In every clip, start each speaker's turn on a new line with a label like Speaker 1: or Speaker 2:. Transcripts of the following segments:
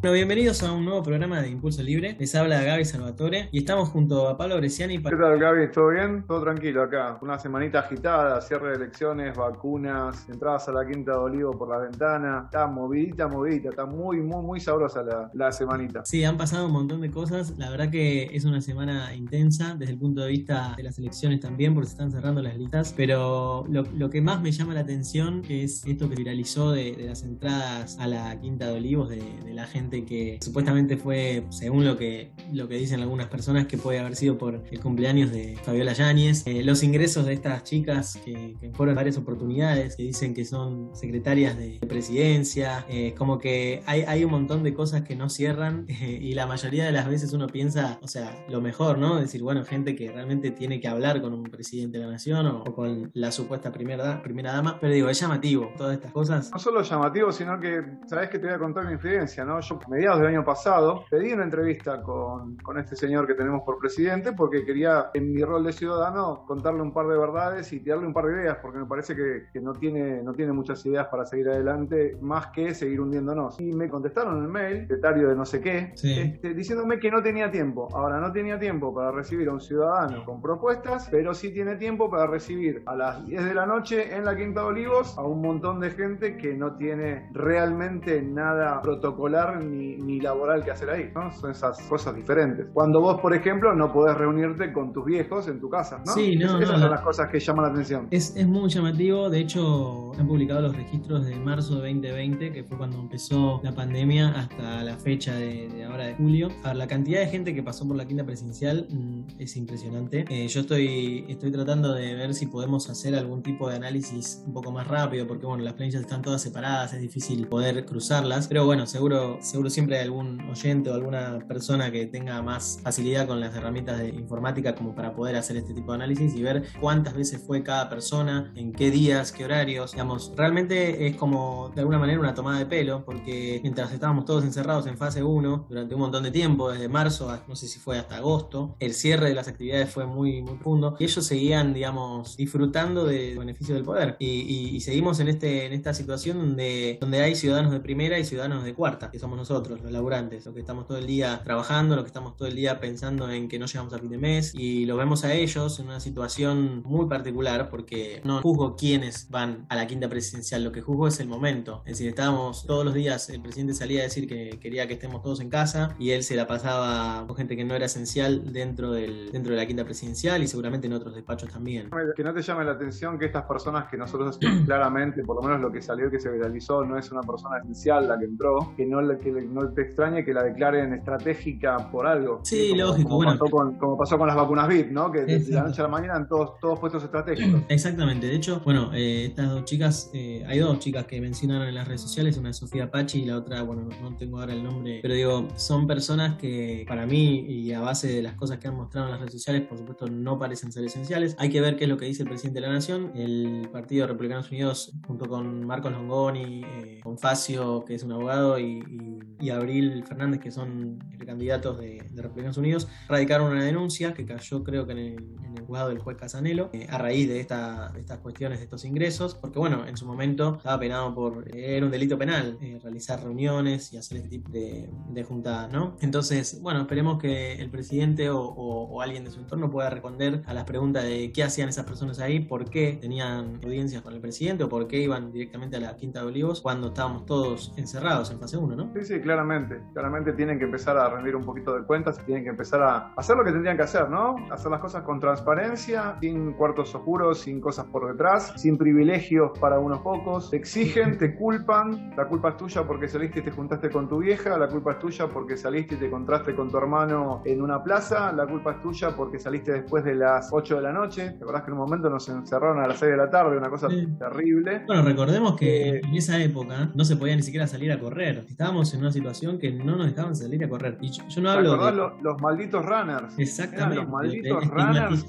Speaker 1: Bueno, bienvenidos a un nuevo programa de Impulso Libre. Les habla Gaby Salvatore y estamos junto a Pablo Bresciani.
Speaker 2: ¿Qué tal, Gaby? ¿Todo bien? Todo tranquilo acá. Una semanita agitada, cierre de elecciones, vacunas, entradas a la Quinta de Olivo por la ventana. Está movidita, movidita. Está muy, muy, muy sabrosa la, la semanita.
Speaker 1: Sí, han pasado un montón de cosas. La verdad que es una semana intensa desde el punto de vista de las elecciones también, porque se están cerrando las listas. Pero lo, lo que más me llama la atención es esto que viralizó de, de las entradas a la Quinta de Olivos de, de la gente que supuestamente fue, según lo que, lo que dicen algunas personas, que puede haber sido por el cumpleaños de Fabiola Yáñez. Eh, los ingresos de estas chicas que, que, fueron varias oportunidades, que dicen que son secretarias de presidencia, eh, como que hay, hay, un montón de cosas que no cierran eh, y la mayoría de las veces uno piensa, o sea, lo mejor, ¿no? decir, bueno, gente que realmente tiene que hablar con un presidente de la nación o, con la supuesta primera, primera dama, pero digo, es llamativo todas estas cosas.
Speaker 2: No solo llamativo, sino que, sabes que te voy a contar una infidencia, ¿no? Yo mediados del año pasado, pedí una entrevista con, con, este señor que tenemos por presidente porque quería, en mi rol de ciudadano, contarle un par de verdades y tirarle un par de ideas, porque me parece que, que no, tiene, no tiene muchas ideas para seguir adelante, más que seguir hundiéndonos. Y me contestaron en el mail, secretario de no sé qué, sí. este, diciéndome que no tenía tiempo. Ahora, no tenía tiempo para recibir a un ciudadano con propuestas, pero sí tiene tiempo para recibir a las 10 de la noche en la Quinta de Olivos a un montón de gente que no tiene realmente nada protocolar ni, ni laboral que hacer ahí, ¿no? Son esas cosas diferentes. Cuando vos, por ejemplo, no podés reunirte con tus viejos en tu casa, ¿no?
Speaker 1: Sí, no,
Speaker 2: es, esas
Speaker 1: no,
Speaker 2: son las cosas que llaman la atención.
Speaker 1: Es, es, muy llamativo, de hecho, han publicado los registros de marzo de 2020, que fue cuando empezó la pandemia, hasta la fecha de, de ahora de julio. A ver, la cantidad de gente que pasó por la quinta presidencial mmm, es impresionante. Eh, yo estoy, estoy tratando de ver si podemos hacer algún tipo de análisis un poco más rápido, porque bueno, las planillas están todas separadas, es difícil poder cruzarlas, pero bueno, seguro, seguro siempre hay algún oyente o alguna persona que tenga más facilidad con las herramientas de informática como para poder hacer este tipo de análisis y ver cuántas veces fue cada persona, en qué días, qué horarios. Digamos, realmente es como de alguna manera una tomada de pelo, porque mientras estábamos todos encerrados en fase 1 durante un montón de tiempo, desde marzo, no sé si fue hasta agosto, el cierre de las actividades fue muy, muy profundo y ellos seguían, digamos, disfrutando del beneficio del poder. Y seguimos en, este, en esta situación donde, donde hay ciudadanos de primera y ciudadanos de cuarta, que somos nosotros, los laburantes, los que estamos todo el día trabajando, los que estamos todo el día pensando en que no llegamos a fin de mes y los vemos a ellos en una situación muy particular porque no juzgo quiénes van a la quinta presidencial, lo que juzgo es el momento. Es decir, estábamos todos los días, el presidente salía a decir que quería que estemos todos en casa y él se la pasaba con gente que no era esencial dentro, del, dentro de la quinta presidencial y seguramente en otros despachos también.
Speaker 2: Que no te llame la atención que estas personas que nosotros claramente, por lo menos lo que salió, que se viralizó, no es una persona esencial la que entró, que no, que no te extrañe que la declaren estratégica por algo.
Speaker 1: Sí,
Speaker 2: como,
Speaker 1: lógico.
Speaker 2: Como,
Speaker 1: bueno.
Speaker 2: pasó con, como pasó con las vacunas VIP, ¿no? Que de la noche a la mañana en todos, todos puestos estratégicos.
Speaker 1: Exactamente. De hecho, bueno, eh, estas dos chicas, eh, hay dos chicas que mencionaron en las redes sociales, una es Sofía Pachi y la otra, bueno, no tengo ahora el nombre, pero digo, son personas que para mí y a base de las cosas que han mostrado en las redes sociales, por supuesto, no parecen ser esenciales. Hay que ver qué es lo que dice el presidente de la Nación. El Partido Republicanos Unidos, junto con Marcos Longoni, eh, con Facio, que es un abogado, y, y, y Abril Fernández, que son candidatos de, de, Republicanos Unidos, radicaron una denuncia que cayó, creo que en el, en juzgado del juez Casanelo, eh, a raíz de, esta, de, estas cuestiones, de estos ingresos, porque, bueno, en su momento estaba penado por. Eh, era un delito penal eh, realizar reuniones y hacer este tipo de, de juntadas, ¿no? Entonces, bueno, esperemos que el presidente o, alguien de su entorno pueda responder a las preguntas de qué hacían esas personas ahí, por qué tenían audiencias con el presidente o por qué iban directamente a la Quinta de Olivos cuando estábamos todos encerrados en fase 1, ¿no?
Speaker 2: Sí, claramente. Claramente tienen que empezar a rendir un poquito de cuentas y tienen que empezar a hacer lo que tendrían que hacer, ¿no? Hacer las cosas con transparencia, sin cuartos oscuros, sin cosas por detrás, sin privilegios para unos pocos. Te exigen, te culpan, la culpa es tuya porque saliste y te juntaste con tu vieja, la culpa es tuya porque saliste y te encontraste con tu hermano en una plaza, la culpa es tuya porque saliste después de las 8 de la noche. ¿Te acordás que en un momento nos encerraron a las 6 de la tarde? Una cosa sí. terrible.
Speaker 1: Bueno, recordemos que eh, en esa época no se podía ni siquiera salir a correr. Estábamos en una situación que no nos dejaban salir a correr. Y yo, yo no hablo
Speaker 2: de... Los, los, malditos runners.
Speaker 1: Exactamente.
Speaker 2: Eran los malditos
Speaker 1: runners.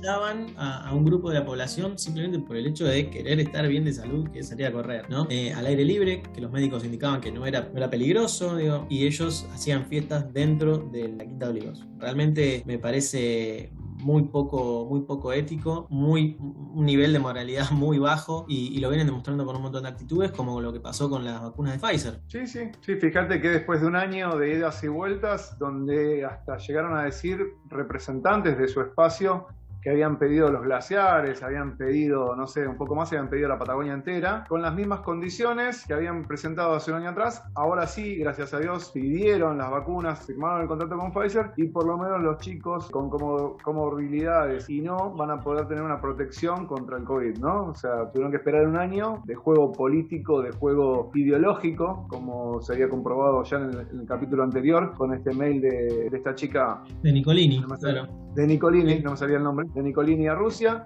Speaker 1: A, a, un grupo de la población simplemente por el hecho de querer estar bien de salud, que salir a correr, ¿no? Eh, al aire libre, que los médicos indicaban que no era, no era peligroso, digo, y ellos hacían fiestas dentro de la Quinta de Olivos. Realmente me parece muy poco, muy poco ético, muy, un nivel de moralidad muy bajo y, lo vienen demostrando con un montón de actitudes como lo que pasó con las vacunas de Pfizer.
Speaker 2: Sí, sí, sí, fíjate que después de un año de idas y vueltas, donde hasta llegaron a decir representantes de su espacio que habían pedido los glaciares, habían pedido, no sé, un poco más, habían pedido la Patagonia entera, con las mismas condiciones que habían presentado hace un año atrás. Ahora sí, gracias a Dios, pidieron las vacunas, firmaron el contrato con Pfizer y por lo menos los chicos con comorbilidades y no van a poder tener una protección contra el COVID, ¿no? O sea, tuvieron que esperar un año de juego político, de juego ideológico, como se había comprobado ya en el, capítulo anterior con este mail de, esta chica.
Speaker 1: De Nicolini,
Speaker 2: De Nicolini, no me salía el nombre de Nicolini a Rusia.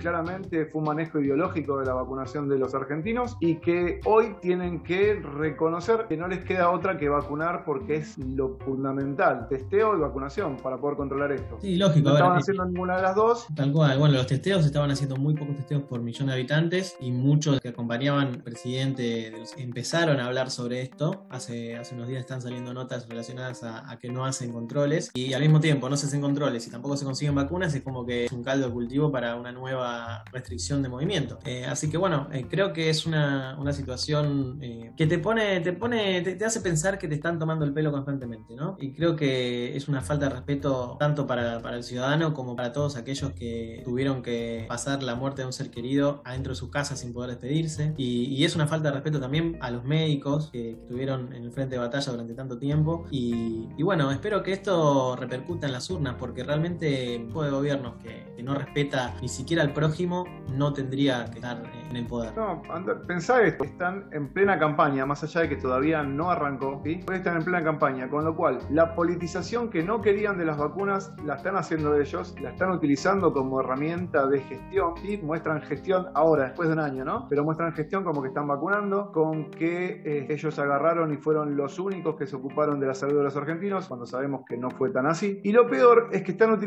Speaker 2: claramente fue un manejo ideológico de la vacunación de los argentinos y que hoy tienen que reconocer que no les queda otra que vacunar porque es lo fundamental, testeo y vacunación para poder controlar esto.
Speaker 1: Sí, lógico.
Speaker 2: No estaban haciendo ninguna de las dos.
Speaker 1: Tal cual. Bueno, los testeos estaban haciendo muy pocos testeos por millón de habitantes y muchos que acompañaban al presidente empezaron a hablar sobre esto. Hace, hace unos días están saliendo notas relacionadas a, a que no hacen controles y al mismo tiempo no se hacen controles y tampoco se consiguen vacunas. Es como que un caldo de cultivo para una nueva restricción de movimiento. Eh, así que bueno, eh, creo que es una, situación eh, que te pone, te pone, te, hace pensar que te están tomando el pelo constantemente, ¿no? Y creo que es una falta de respeto tanto para, el ciudadano como para todos aquellos que tuvieron que pasar la muerte de un ser querido adentro de su casa sin poder despedirse. Y, es una falta de respeto también a los médicos que, estuvieron en el frente de batalla durante tanto tiempo. Y, y bueno, espero que esto repercuta en las urnas porque realmente un de gobiernos que no respeta ni siquiera al prójimo no tendría que estar en el poder.
Speaker 2: No, pensá esto, están en plena campaña, más allá de que todavía no arrancó, ¿sí? Están en plena campaña, con lo cual la politización que no querían de las vacunas la están haciendo ellos, la están utilizando como herramienta de gestión y muestran gestión ahora, después de un año, ¿no? Pero muestran gestión como que están vacunando, con que eh, ellos agarraron y fueron los únicos que se ocuparon de la salud de los argentinos, cuando sabemos que no fue tan así. Y lo peor es que están utilizando,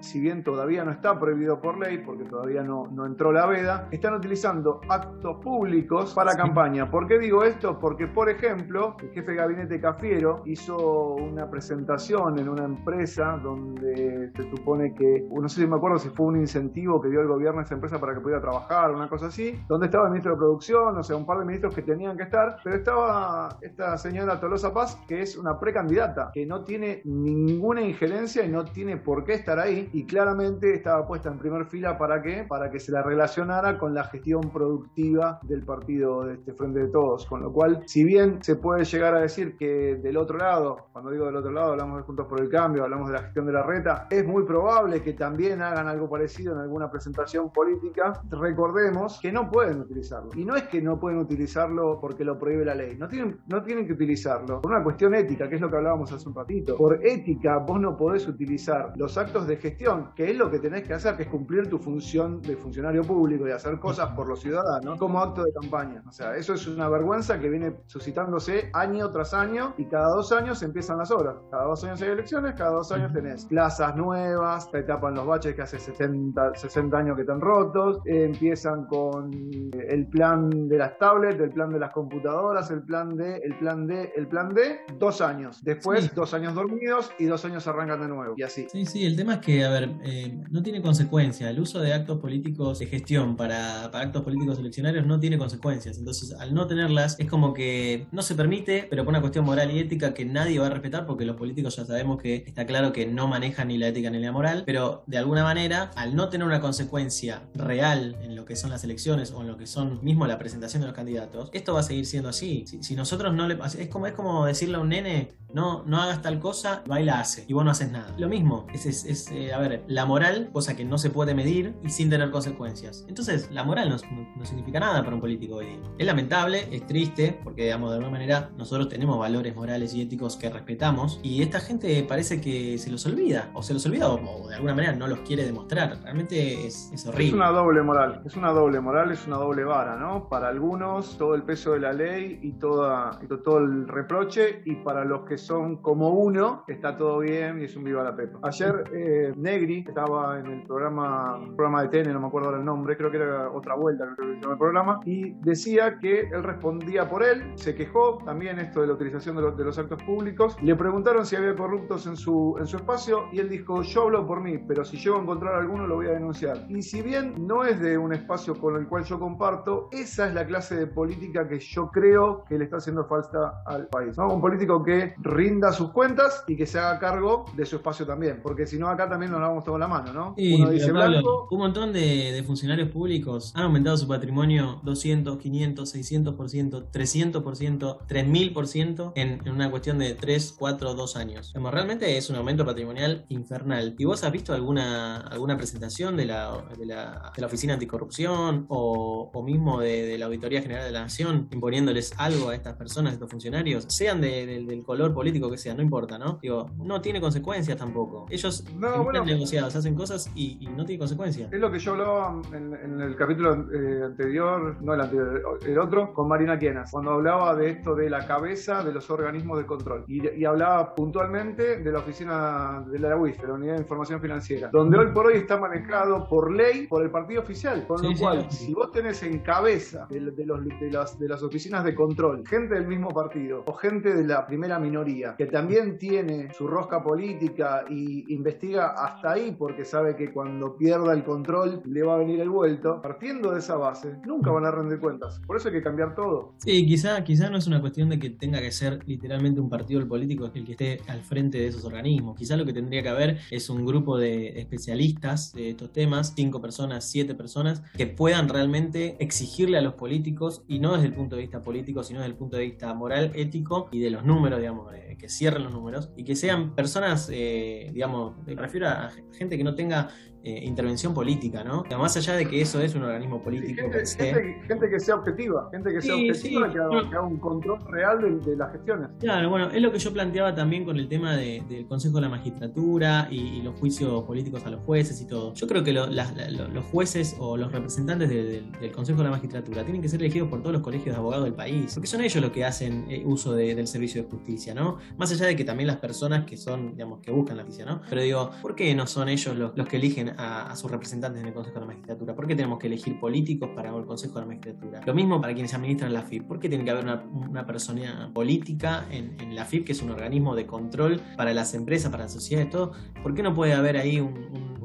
Speaker 2: si bien todavía no está prohibido por ley, porque todavía no, no entró la veda, están utilizando actos públicos para campaña. ¿Por qué digo esto? Porque, por ejemplo, el jefe de gabinete Cafiero hizo una presentación en una empresa donde se supone que, no sé si me acuerdo si fue un incentivo que dio el gobierno a esa empresa para que pudiera trabajar, una cosa así, donde estaba el ministro de Producción, o sea, un par de ministros que tenían que estar, pero estaba esta señora Tolosa Paz, que es una precandidata, que no tiene ninguna injerencia y no tiene por qué estar ahí, y claramente estaba puesta en primer fila para qué? Para que se la relacionara con la gestión productiva del partido de este Frente de Todos. Con lo cual, si bien se puede llegar a decir que del otro lado, cuando digo del otro lado, hablamos de Juntos por el Cambio, hablamos de la gestión de la reta, es muy probable que también hagan algo parecido en alguna presentación política. Recordemos que no pueden utilizarlo. Y no es que no pueden utilizarlo porque lo prohíbe la ley. No tienen, no tienen que utilizarlo por una cuestión ética, que es lo que hablábamos hace un ratito. Por ética, vos no podés utilizar los actos de gestión, que es lo que tenés que hacer, que es cumplir tu función de funcionario público y hacer cosas por los ciudadanos como acto de campaña. O sea, eso es una vergüenza que viene suscitándose año tras año y cada dos años empiezan las obras. Cada dos años hay elecciones, cada dos años tenés plazas nuevas, te tapan los baches que hace 70, 60 años que están rotos, empiezan con el plan de las tablets, el plan de las computadoras, el plan de, el plan de, el plan de, dos años. Después, dos años dormidos y dos años arrancan de nuevo. Y así.
Speaker 1: Sí, sí, el tema es que, a ver, eh, no tiene consecuencia. El uso de actos políticos de gestión para, actos políticos eleccionarios no tiene consecuencias. Entonces, al no tenerlas, es como que no se permite, pero por una cuestión moral y ética que nadie va a respetar, porque los políticos ya sabemos que está claro que no manejan ni la ética ni la moral, pero de alguna manera, al no tener una consecuencia real en lo que son las elecciones o en lo que son mismo la presentación de los candidatos, esto va a seguir siendo así. Si, nosotros no le es como es como decirle a un nene, no, no hagas tal cosa, va y la hace, y vos no haces nada. Lo mismo, es, es, eh, a ver, la moral, cosa que no se puede medir y sin tener consecuencias. Entonces, la moral no, significa nada para un político hoy día. Es lamentable, es triste, porque, digamos, de alguna manera nosotros tenemos valores morales y éticos que respetamos y esta gente parece que se los olvida, o se los olvida o, de alguna manera no los quiere demostrar. Realmente es, es horrible.
Speaker 2: Es una doble moral, es una doble moral, es una doble vara, ¿no? Para algunos, todo el peso de la ley y, toda, y todo el reproche, y para los que son como uno, está todo bien y es un viva la pepa. Ayer eh, Negri estaba estaba en el programa, programa de TN, no me acuerdo ahora el nombre, creo que era otra vuelta, creo que se el programa, y decía que él respondía por él, se quejó también esto de la utilización de los, de actos públicos, le preguntaron si había corruptos en su, en su espacio y él dijo, yo hablo por mí, pero si llego a encontrar alguno lo voy a denunciar. Y si bien no es de un espacio con el cual yo comparto, esa es la clase de política que yo creo que le está haciendo falta al país. Un político que rinda sus cuentas y que se haga cargo de su espacio también, porque si no acá también nos damos toda la mano, ¿no?
Speaker 1: Uno dice blanco. Un montón de, funcionarios públicos han aumentado su patrimonio 200, 500, 600%, 300%, 3000% en, en una cuestión de 3, 4, 2 años. realmente es un aumento patrimonial infernal. ¿Y vos has visto alguna, alguna presentación de la, de la, de la Oficina Anticorrupción o, o mismo de, de, la Auditoría General de la Nación imponiéndoles algo a estas personas, a estos funcionarios, sean del color político que sea, no importa, ¿no? Digo, no tiene consecuencias tampoco. Ellos no, bueno, negociados, hacen cosas y, no tiene consecuencias.
Speaker 2: Es lo que yo hablaba en, el capítulo eh, anterior, no el anterior, el otro, con Marina Quienas, cuando hablaba de esto de la cabeza de los organismos de control. Y, hablaba puntualmente de la oficina de la UIF, la Unidad de Información Financiera, donde hoy por hoy está manejado por ley por el partido oficial. Con lo cual, si vos tenés en cabeza de, los, de, las, de las oficinas de control gente del mismo partido o gente de la primera minoría que también tiene su rosca política y investiga hasta ahí porque sabe que cuando pierda el control le va a venir el vuelto, partiendo de esa base, nunca van a rendir cuentas. Por eso hay que cambiar todo.
Speaker 1: Sí, quizá, quizá no es una cuestión de que tenga que ser literalmente un partido político el que esté al frente de esos organismos. Quizá lo que tendría que haber es un grupo de especialistas de estos temas, cinco personas, siete personas, que puedan realmente exigirle a los políticos, y no desde el punto de vista político, sino desde el punto de vista moral, ético y de los números, digamos, que cierren los números, y que sean personas, eh, digamos, me refiero a gente que no tenga eh, intervención política, ¿no? más allá de que eso es un organismo político.
Speaker 2: gente, que sea objetiva, gente que sea objetiva, que, haga, un control real de, las gestiones.
Speaker 1: Claro, bueno, es lo que yo planteaba también con el tema del Consejo de la Magistratura y, los juicios políticos a los jueces y todo. Yo creo que los jueces o los representantes del Consejo de la Magistratura tienen que ser elegidos por todos los colegios de abogados del país, porque son ellos los que hacen eh, uso del servicio de justicia, ¿no? Más allá de que también las personas que son, digamos, que buscan la justicia, ¿no? Pero ¿por qué no son ellos los, los que eligen a, sus representantes en el Consejo de la Magistratura? ¿Por qué tenemos que elegir políticos para el Consejo de la Magistratura? Lo mismo para quienes administran la FIP. ¿Por qué tiene que haber una, persona política en, la FIP, que es un organismo de control para las empresas, para las sociedades, todo? ¿Por qué no puede haber ahí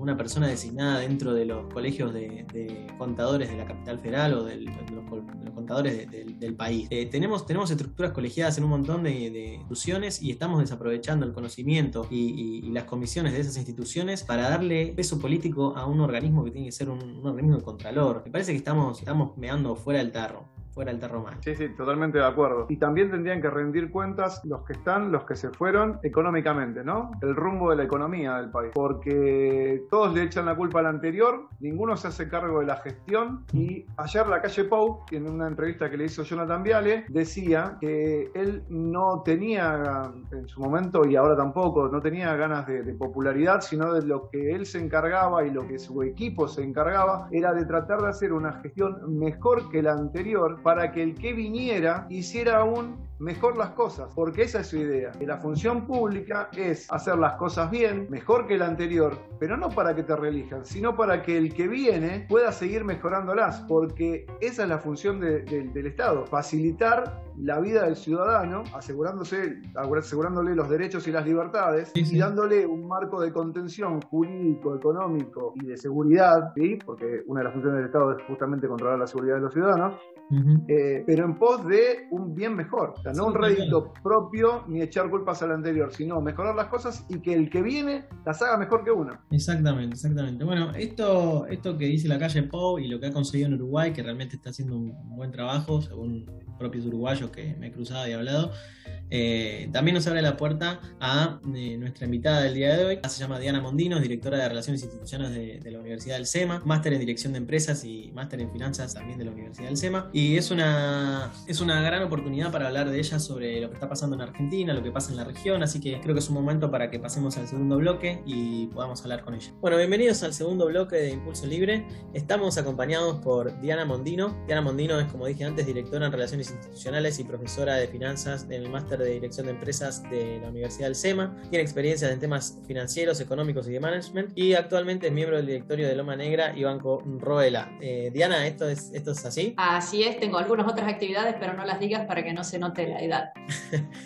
Speaker 1: una persona designada dentro de los colegios de, contadores de la capital federal o de los, del país? Eh, tenemos, tenemos estructuras colegiadas en un montón de, instituciones y estamos desaprovechando el conocimiento y, las comisiones de esas instituciones para darle peso político a un organismo que tiene que ser un, un organismo de contralor. Me parece que estamos, estamos meando fuera del tarro fuera el terror
Speaker 2: Sí, sí, totalmente de acuerdo. Y también tendrían que rendir cuentas los que están, los que se fueron económicamente, ¿no? El rumbo de la economía del país. Porque todos le echan la culpa al anterior, ninguno se hace cargo de la gestión. Y ayer la calle Pau, en una entrevista que le hizo Jonathan Viale, decía que él no tenía en su momento y ahora tampoco, no tenía ganas de, de popularidad, sino de lo que él se encargaba y lo que su equipo se encargaba era de tratar de hacer una gestión mejor que la anterior para que el que viniera hiciera aún mejor las cosas, porque esa es su idea. Que la función pública es hacer las cosas bien, mejor que la anterior, pero no para que te reelijan, sino para que el que viene pueda seguir mejorándolas, porque esa es la función del Estado, facilitar la vida del ciudadano, asegurándose, asegurándole los derechos y las libertades y dándole un marco de contención jurídico, económico y de seguridad, ¿sí? porque una de las funciones del Estado es justamente controlar la seguridad de los ciudadanos, eh, pero en pos de un bien mejor. Sea, no un rédito propio ni echar culpas al anterior, sino mejorar las cosas y que el que viene las haga mejor que uno.
Speaker 1: Exactamente, exactamente. Bueno, esto, esto que dice la calle Pau y lo que ha conseguido en Uruguay, que realmente está haciendo un buen trabajo, según propios uruguayos que me he cruzado y hablado, eh, también nos abre la puerta a eh, nuestra invitada del día de hoy. Se llama Diana Mondino, directora de Relaciones Institucionales de, la Universidad del SEMA, máster en Dirección de Empresas y máster en Finanzas también de la Universidad del SEMA. Y es una, es una gran oportunidad para hablar de ella sobre lo que está pasando en Argentina, lo que pasa en la región, así que creo que es un momento para que pasemos al segundo bloque y podamos hablar con ella. Bueno, bienvenidos al segundo bloque de Impulso Libre. Estamos acompañados por Diana Mondino. Diana Mondino es, como dije antes, directora en Relaciones Institucionales y profesora de Finanzas del máster de dirección de empresas de la Universidad del SEMA, tiene experiencias en temas financieros, económicos y de management y actualmente es miembro del directorio de Loma Negra y Banco Roela. Eh, Diana, ¿esto es, ¿esto es así?
Speaker 3: Así es, tengo algunas otras actividades, pero no las digas para que no se note la edad.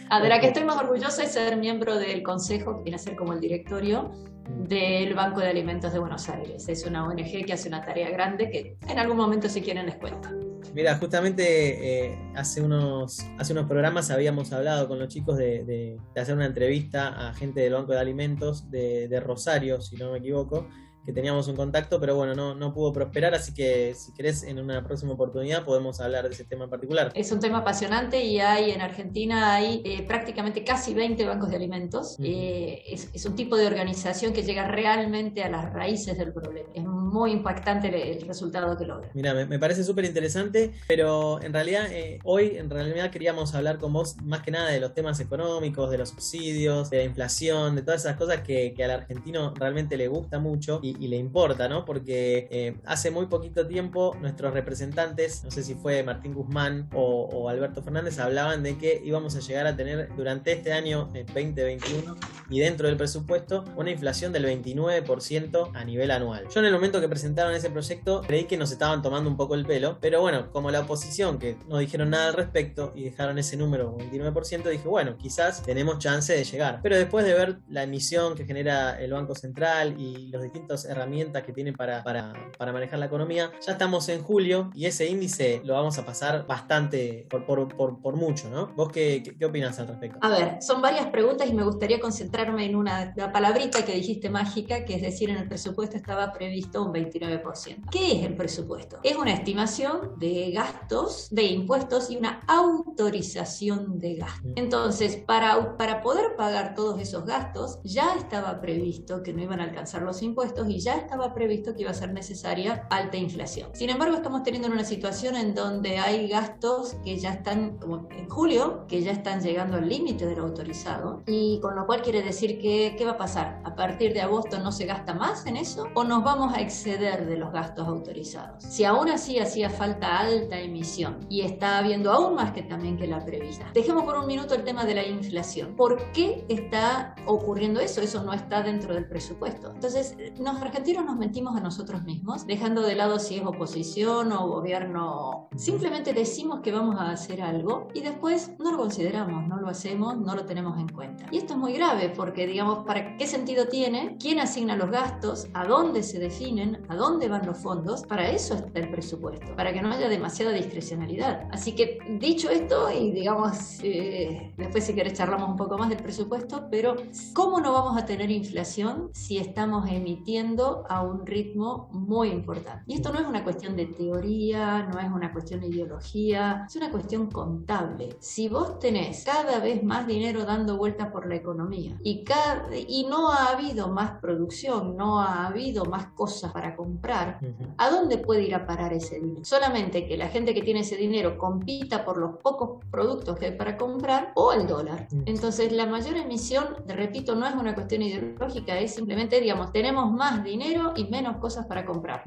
Speaker 3: A de la que estoy más orgullosa es ser miembro del consejo, que viene a ser como el directorio del Banco de Alimentos de Buenos Aires. Es una ONG que hace una tarea grande que en algún momento si quieren les cuento.
Speaker 1: Mira, justamente eh, hace, unos, hace unos programas habíamos hablado con los chicos de, hacer una entrevista a gente del Banco de Alimentos de, de Rosario, si no me equivoco, que teníamos un contacto, pero bueno, no, no pudo prosperar, así que si querés en una próxima oportunidad podemos hablar de ese tema en particular.
Speaker 3: Es un tema apasionante y hay en Argentina hay eh, prácticamente casi 20 bancos de alimentos. Eh, es, es, un tipo de organización que llega realmente a las raíces del problema. Es muy impactante el, resultado que logra.
Speaker 1: Mira, me, parece súper interesante, pero en realidad eh, hoy en realidad queríamos hablar con vos más que nada de los temas económicos, de los subsidios, de la inflación, de todas esas cosas que, que al argentino realmente le gusta mucho y, y le importa, ¿no? Porque eh, hace muy poquito tiempo nuestros representantes, no sé si fue Martín Guzmán o, Alberto Fernández, hablaban de que íbamos a llegar a tener durante este año 2021 eh, y dentro del presupuesto una inflación del 29% a nivel anual. Yo en el momento que presentaron ese proyecto creí que nos estaban tomando un poco el pelo, pero bueno, como la oposición que no dijeron nada al respecto y dejaron ese número 29%, dije, bueno, quizás tenemos chance de llegar. Pero después de ver la emisión que genera el Banco Central y los distintos herramientas que tiene para, para, para, manejar la economía. Ya estamos en julio y ese índice lo vamos a pasar bastante por, por, por, por mucho, ¿no? ¿Vos qué, qué, opinas al respecto?
Speaker 3: A ver, son varias preguntas y me gustaría concentrarme en una la palabrita que dijiste mágica, que es decir, en el presupuesto estaba previsto un 29%. ¿Qué es el presupuesto? Es una estimación de gastos, de impuestos y una autorización de gastos. Entonces, para, para poder pagar todos esos gastos, ya estaba previsto que no iban a alcanzar los impuestos y ya estaba previsto que iba a ser necesaria alta inflación. Sin embargo, estamos teniendo una situación en donde hay gastos que ya están, como en julio, que ya están llegando al límite de lo autorizado, y con lo cual quiere decir que, ¿qué va a pasar? ¿A partir de agosto no se gasta más en eso? ¿O nos vamos a exceder de los gastos autorizados? Si aún así hacía falta alta emisión y está habiendo aún más que también que la prevista. Dejemos por un minuto el tema de la inflación. ¿Por qué está ocurriendo eso? Eso no está dentro del presupuesto. Entonces, nos argentinos nos mentimos a nosotros mismos, dejando de lado si es oposición o gobierno. Simplemente decimos que vamos a hacer algo y después no lo consideramos, no lo hacemos, no lo tenemos en cuenta. Y esto es muy grave porque, digamos, ¿para qué sentido tiene? ¿Quién asigna los gastos? ¿A dónde se definen? ¿A dónde van los fondos? Para eso está el presupuesto, para que no haya demasiada discrecionalidad. Así que, dicho esto, y digamos, eh, después si querés charlamos un poco más del presupuesto, pero ¿cómo no vamos a tener inflación si estamos emitiendo a un ritmo muy importante. Y esto no es una cuestión de teoría, no es una cuestión de ideología, es una cuestión contable. Si vos tenés cada vez más dinero dando vueltas por la economía y, cada, y no ha habido más producción, no ha habido más cosas para comprar, ¿a dónde puede ir a parar ese dinero? Solamente que la gente que tiene ese dinero compita por los pocos productos que hay para comprar o el dólar. Entonces la mayor emisión, repito, no es una cuestión ideológica, es simplemente, digamos, tenemos más dinero y menos cosas para comprar.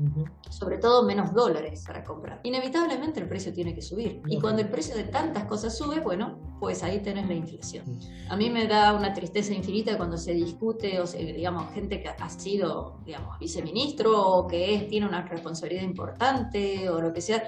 Speaker 3: Sobre todo menos dólares para comprar. Inevitablemente el precio tiene que subir. Y cuando el precio de tantas cosas sube, bueno, pues ahí tenés la inflación. A mí me da una tristeza infinita cuando se discute, o sea, digamos, gente que ha sido, digamos, viceministro o que es, tiene una responsabilidad importante o lo que sea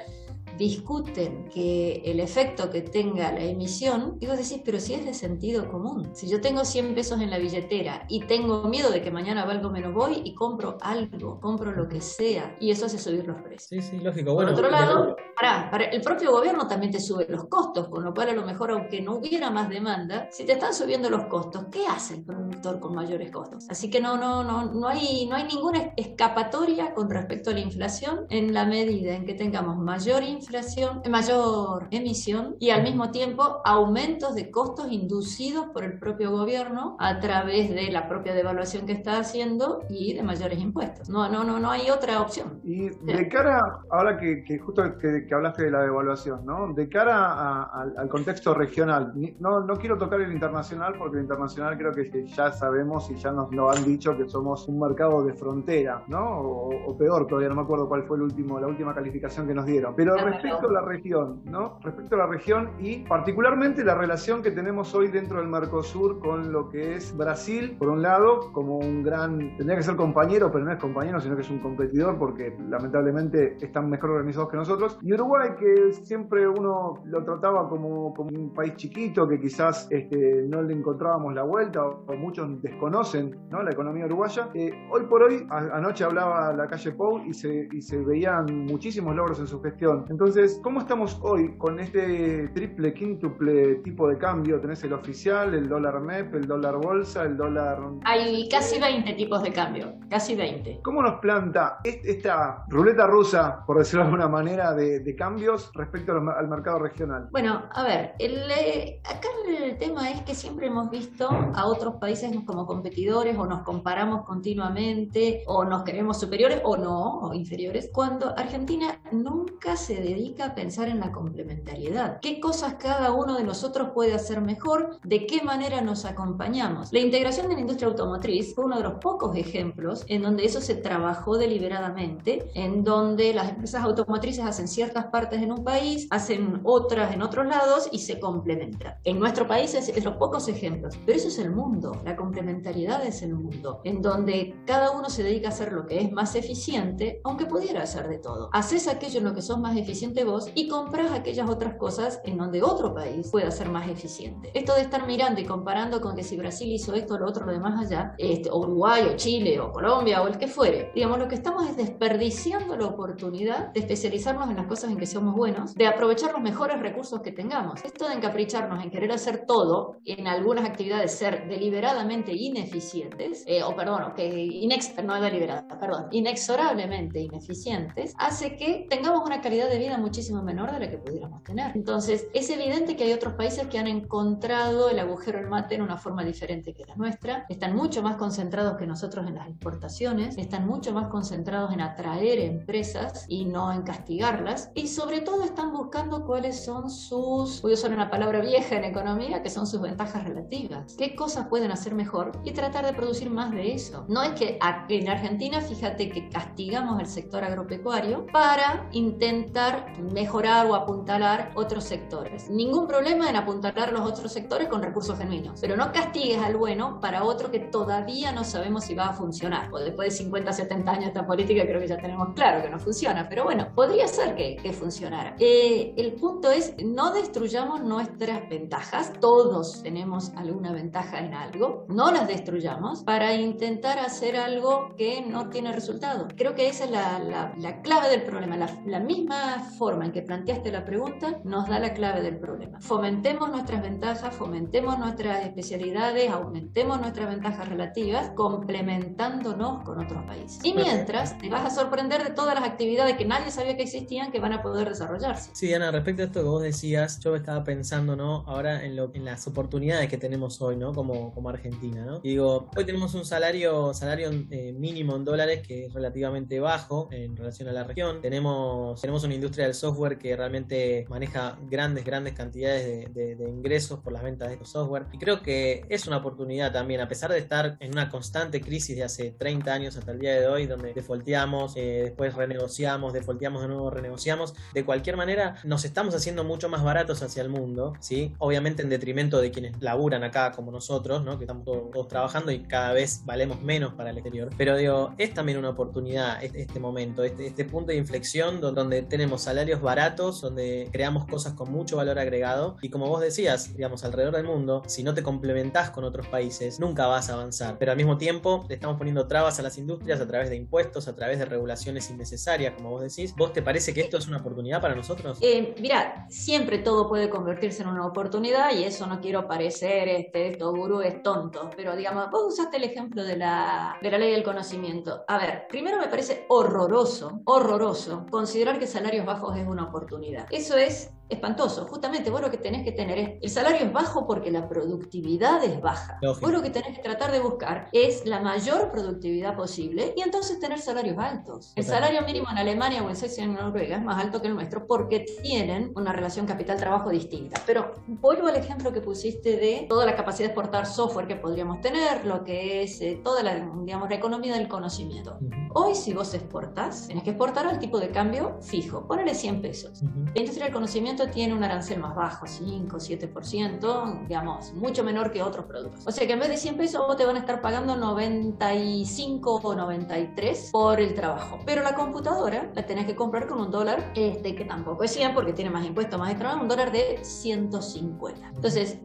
Speaker 3: discuten que el efecto que tenga la emisión, vos decís, pero si es de sentido común, si yo tengo 100 pesos en la billetera y tengo miedo de que mañana valgo menos, voy y compro algo, compro lo que sea, y eso hace subir los precios.
Speaker 1: Sí, sí, lógico.
Speaker 3: Por otro lado, para, el propio gobierno también te sube los costos, con lo cual a lo mejor aunque no hubiera más demanda, si te están subiendo los costos, ¿qué hace el productor con mayores costos? Así que no, no, no, no hay, no hay ninguna escapatoria con respecto a la inflación en la medida en que tengamos mayor inflación inflación, mayor emisión y al mismo tiempo aumentos de costos inducidos por el propio gobierno a través de la propia devaluación que está haciendo y de mayores impuestos. No, no, no, no hay otra opción.
Speaker 2: Y de cara, ahora que, justo que, hablaste de la devaluación, ¿no? De cara al contexto regional, no, no quiero tocar el internacional porque el internacional creo que ya sabemos y ya nos lo han dicho que somos un mercado de frontera, ¿no? O, peor, todavía no me acuerdo cuál fue el último, la última calificación que nos dieron. Pero respecto a la región, ¿no? Respecto a la región y particularmente la relación que tenemos hoy dentro del Mercosur con lo que es Brasil, por un lado, como un gran, tendría que ser compañero, pero no es compañero, sino que es un competidor porque lamentablemente están mejor organizados que nosotros, y Uruguay que siempre uno lo trataba como, como un país chiquito que quizás este, no le encontrábamos la vuelta o, muchos desconocen ¿no? la economía uruguaya. Eh, hoy por hoy, anoche hablaba la calle Pou y se, y se veían muchísimos logros en su gestión. Entonces, ¿cómo estamos hoy con este triple, quíntuple tipo de cambio? Tenés el oficial, el dólar MEP, el dólar bolsa, el dólar...
Speaker 3: Hay casi 20 tipos de cambio, casi 20.
Speaker 2: ¿Cómo nos planta esta ruleta rusa, por decirlo de alguna manera, de, cambios respecto al, mercado regional?
Speaker 3: Bueno, a ver, el, eh, acá el tema es que siempre hemos visto a otros países como competidores o nos comparamos continuamente o nos creemos superiores o no, o inferiores, cuando Argentina nunca se dedica a pensar en la complementariedad. ¿Qué cosas cada uno de nosotros puede hacer mejor? ¿De qué manera nos acompañamos? La integración de la industria automotriz fue uno de los pocos ejemplos en donde eso se trabajó deliberadamente, en donde las empresas automotrices hacen ciertas partes en un país, hacen otras en otros lados y se complementan. En nuestro país es, es los pocos ejemplos, pero eso es el mundo, la complementariedad es el mundo, en donde cada uno se dedica a hacer lo que es más eficiente, aunque pudiera hacer de todo. Haces aquello en lo que sos más eficiente vos y compras aquellas otras cosas en donde otro país pueda ser más eficiente. Esto de estar mirando y comparando con que si Brasil hizo esto, lo otro, lo demás allá, este, o Uruguay, o Chile, o Colombia, o el que fuere, digamos, lo que estamos es desperdiciando la oportunidad de especializarnos en las cosas en que somos buenos, de aprovechar los mejores recursos que tengamos. Esto de encapricharnos en querer hacer todo, en algunas actividades ser deliberadamente ineficientes, eh, o perdón, que inex, no deliberada, perdón, inexorablemente ineficientes, hace que tengamos una calidad de vida muchísimo menor de la que pudiéramos tener. Entonces, es evidente que hay otros países que han encontrado el agujero del mate en una forma diferente que la nuestra, están mucho más concentrados que nosotros en las exportaciones, están mucho más concentrados en atraer empresas y no en castigarlas, y sobre todo están buscando cuáles son sus, voy a usar una palabra vieja en economía, que son sus ventajas relativas, qué cosas pueden hacer mejor y tratar de producir más de eso. No es que en Argentina, fíjate que castigamos el sector agropecuario para intentar mejorar o apuntalar otros sectores. Ningún problema en apuntalar los otros sectores con recursos genuinos, pero no castigues al bueno para otro que todavía no sabemos si va a funcionar. O después de 50, 70 años de esta política creo que ya tenemos claro que no funciona, pero bueno, podría ser que, que funcionara. Eh, el punto es, no destruyamos nuestras ventajas, todos tenemos alguna ventaja en algo, no las destruyamos para intentar hacer algo que no tiene resultado. Creo que esa es la, la, clave del problema, la, la, misma forma en que planteaste la pregunta nos da la clave del problema. Fomentemos nuestras ventajas, fomentemos nuestras especialidades, aumentemos nuestras ventajas relativas, complementándonos con otros países. Y mientras, te vas a sorprender de todas las actividades que nadie sabía que existían que van a poder desarrollarse.
Speaker 1: Sí, Diana, respecto a esto que vos decías, yo estaba pensando, ¿no? Ahora en, lo, en las oportunidades que tenemos hoy, ¿no? Como, como Argentina, ¿no? Y digo, hoy tenemos un salario, salario eh, mínimo en dólares que es relativamente bajo en relación a la región. Tenemos, tenemos una industria del software que realmente maneja grandes, grandes cantidades de, ingresos por las ventas de estos software. Y creo que es una oportunidad también, a pesar de estar en una constante crisis de hace 30 años hasta el día de hoy, donde defolteamos, eh, después renegociamos, defolteamos de nuevo, renegociamos. De cualquier manera, nos estamos haciendo mucho más baratos hacia el mundo, ¿sí? Obviamente en detrimento de quienes laburan acá como nosotros, ¿no? Que estamos todos, trabajando y cada vez valemos menos para el exterior. Pero digo, es también una oportunidad este, este momento, este, este, punto de inflexión donde tenemos salarios baratos, donde creamos cosas con mucho valor agregado y como vos decías, digamos, alrededor del mundo, si no te complementás con otros países, nunca vas a avanzar. Pero al mismo tiempo, le estamos poniendo trabas a las industrias a través de impuestos, a través de regulaciones innecesarias, como vos decís. ¿Vos te parece que esto es una oportunidad para nosotros?
Speaker 3: Eh, mira, siempre todo puede convertirse en una oportunidad y eso no quiero parecer, este, esto gurú es tonto, pero digamos, vos usaste el ejemplo de la, de la ley del conocimiento. A ver, primero me parece horroroso, horroroso considerar que salarios es una oportunidad. Eso es espantoso. Justamente vos lo que tenés que tener es, el salario es bajo porque la productividad es baja. Lógico. Vos lo que tenés que tratar de buscar es la mayor productividad posible y entonces tener salarios altos. El salario mínimo en Alemania o en Suecia en Noruega es más alto que el nuestro porque tienen una relación capital-trabajo distinta. Pero vuelvo al ejemplo que pusiste de toda la capacidad de exportar software que podríamos tener, lo que es eh, toda la, digamos, la economía del conocimiento. Hoy si vos exportas, tenés que exportar al tipo de cambio fijo, ponele 100 pesos. La industria del conocimiento tiene un arancel más bajo, 5, 7%, digamos, mucho menor que otros productos. O sea que en vez de 100 pesos te van a estar pagando 95 o 93 por el trabajo. Pero la computadora la tenés que comprar con un dólar, este que tampoco es 100 porque tiene más impuestos, más extra, un dólar de 150. Entonces,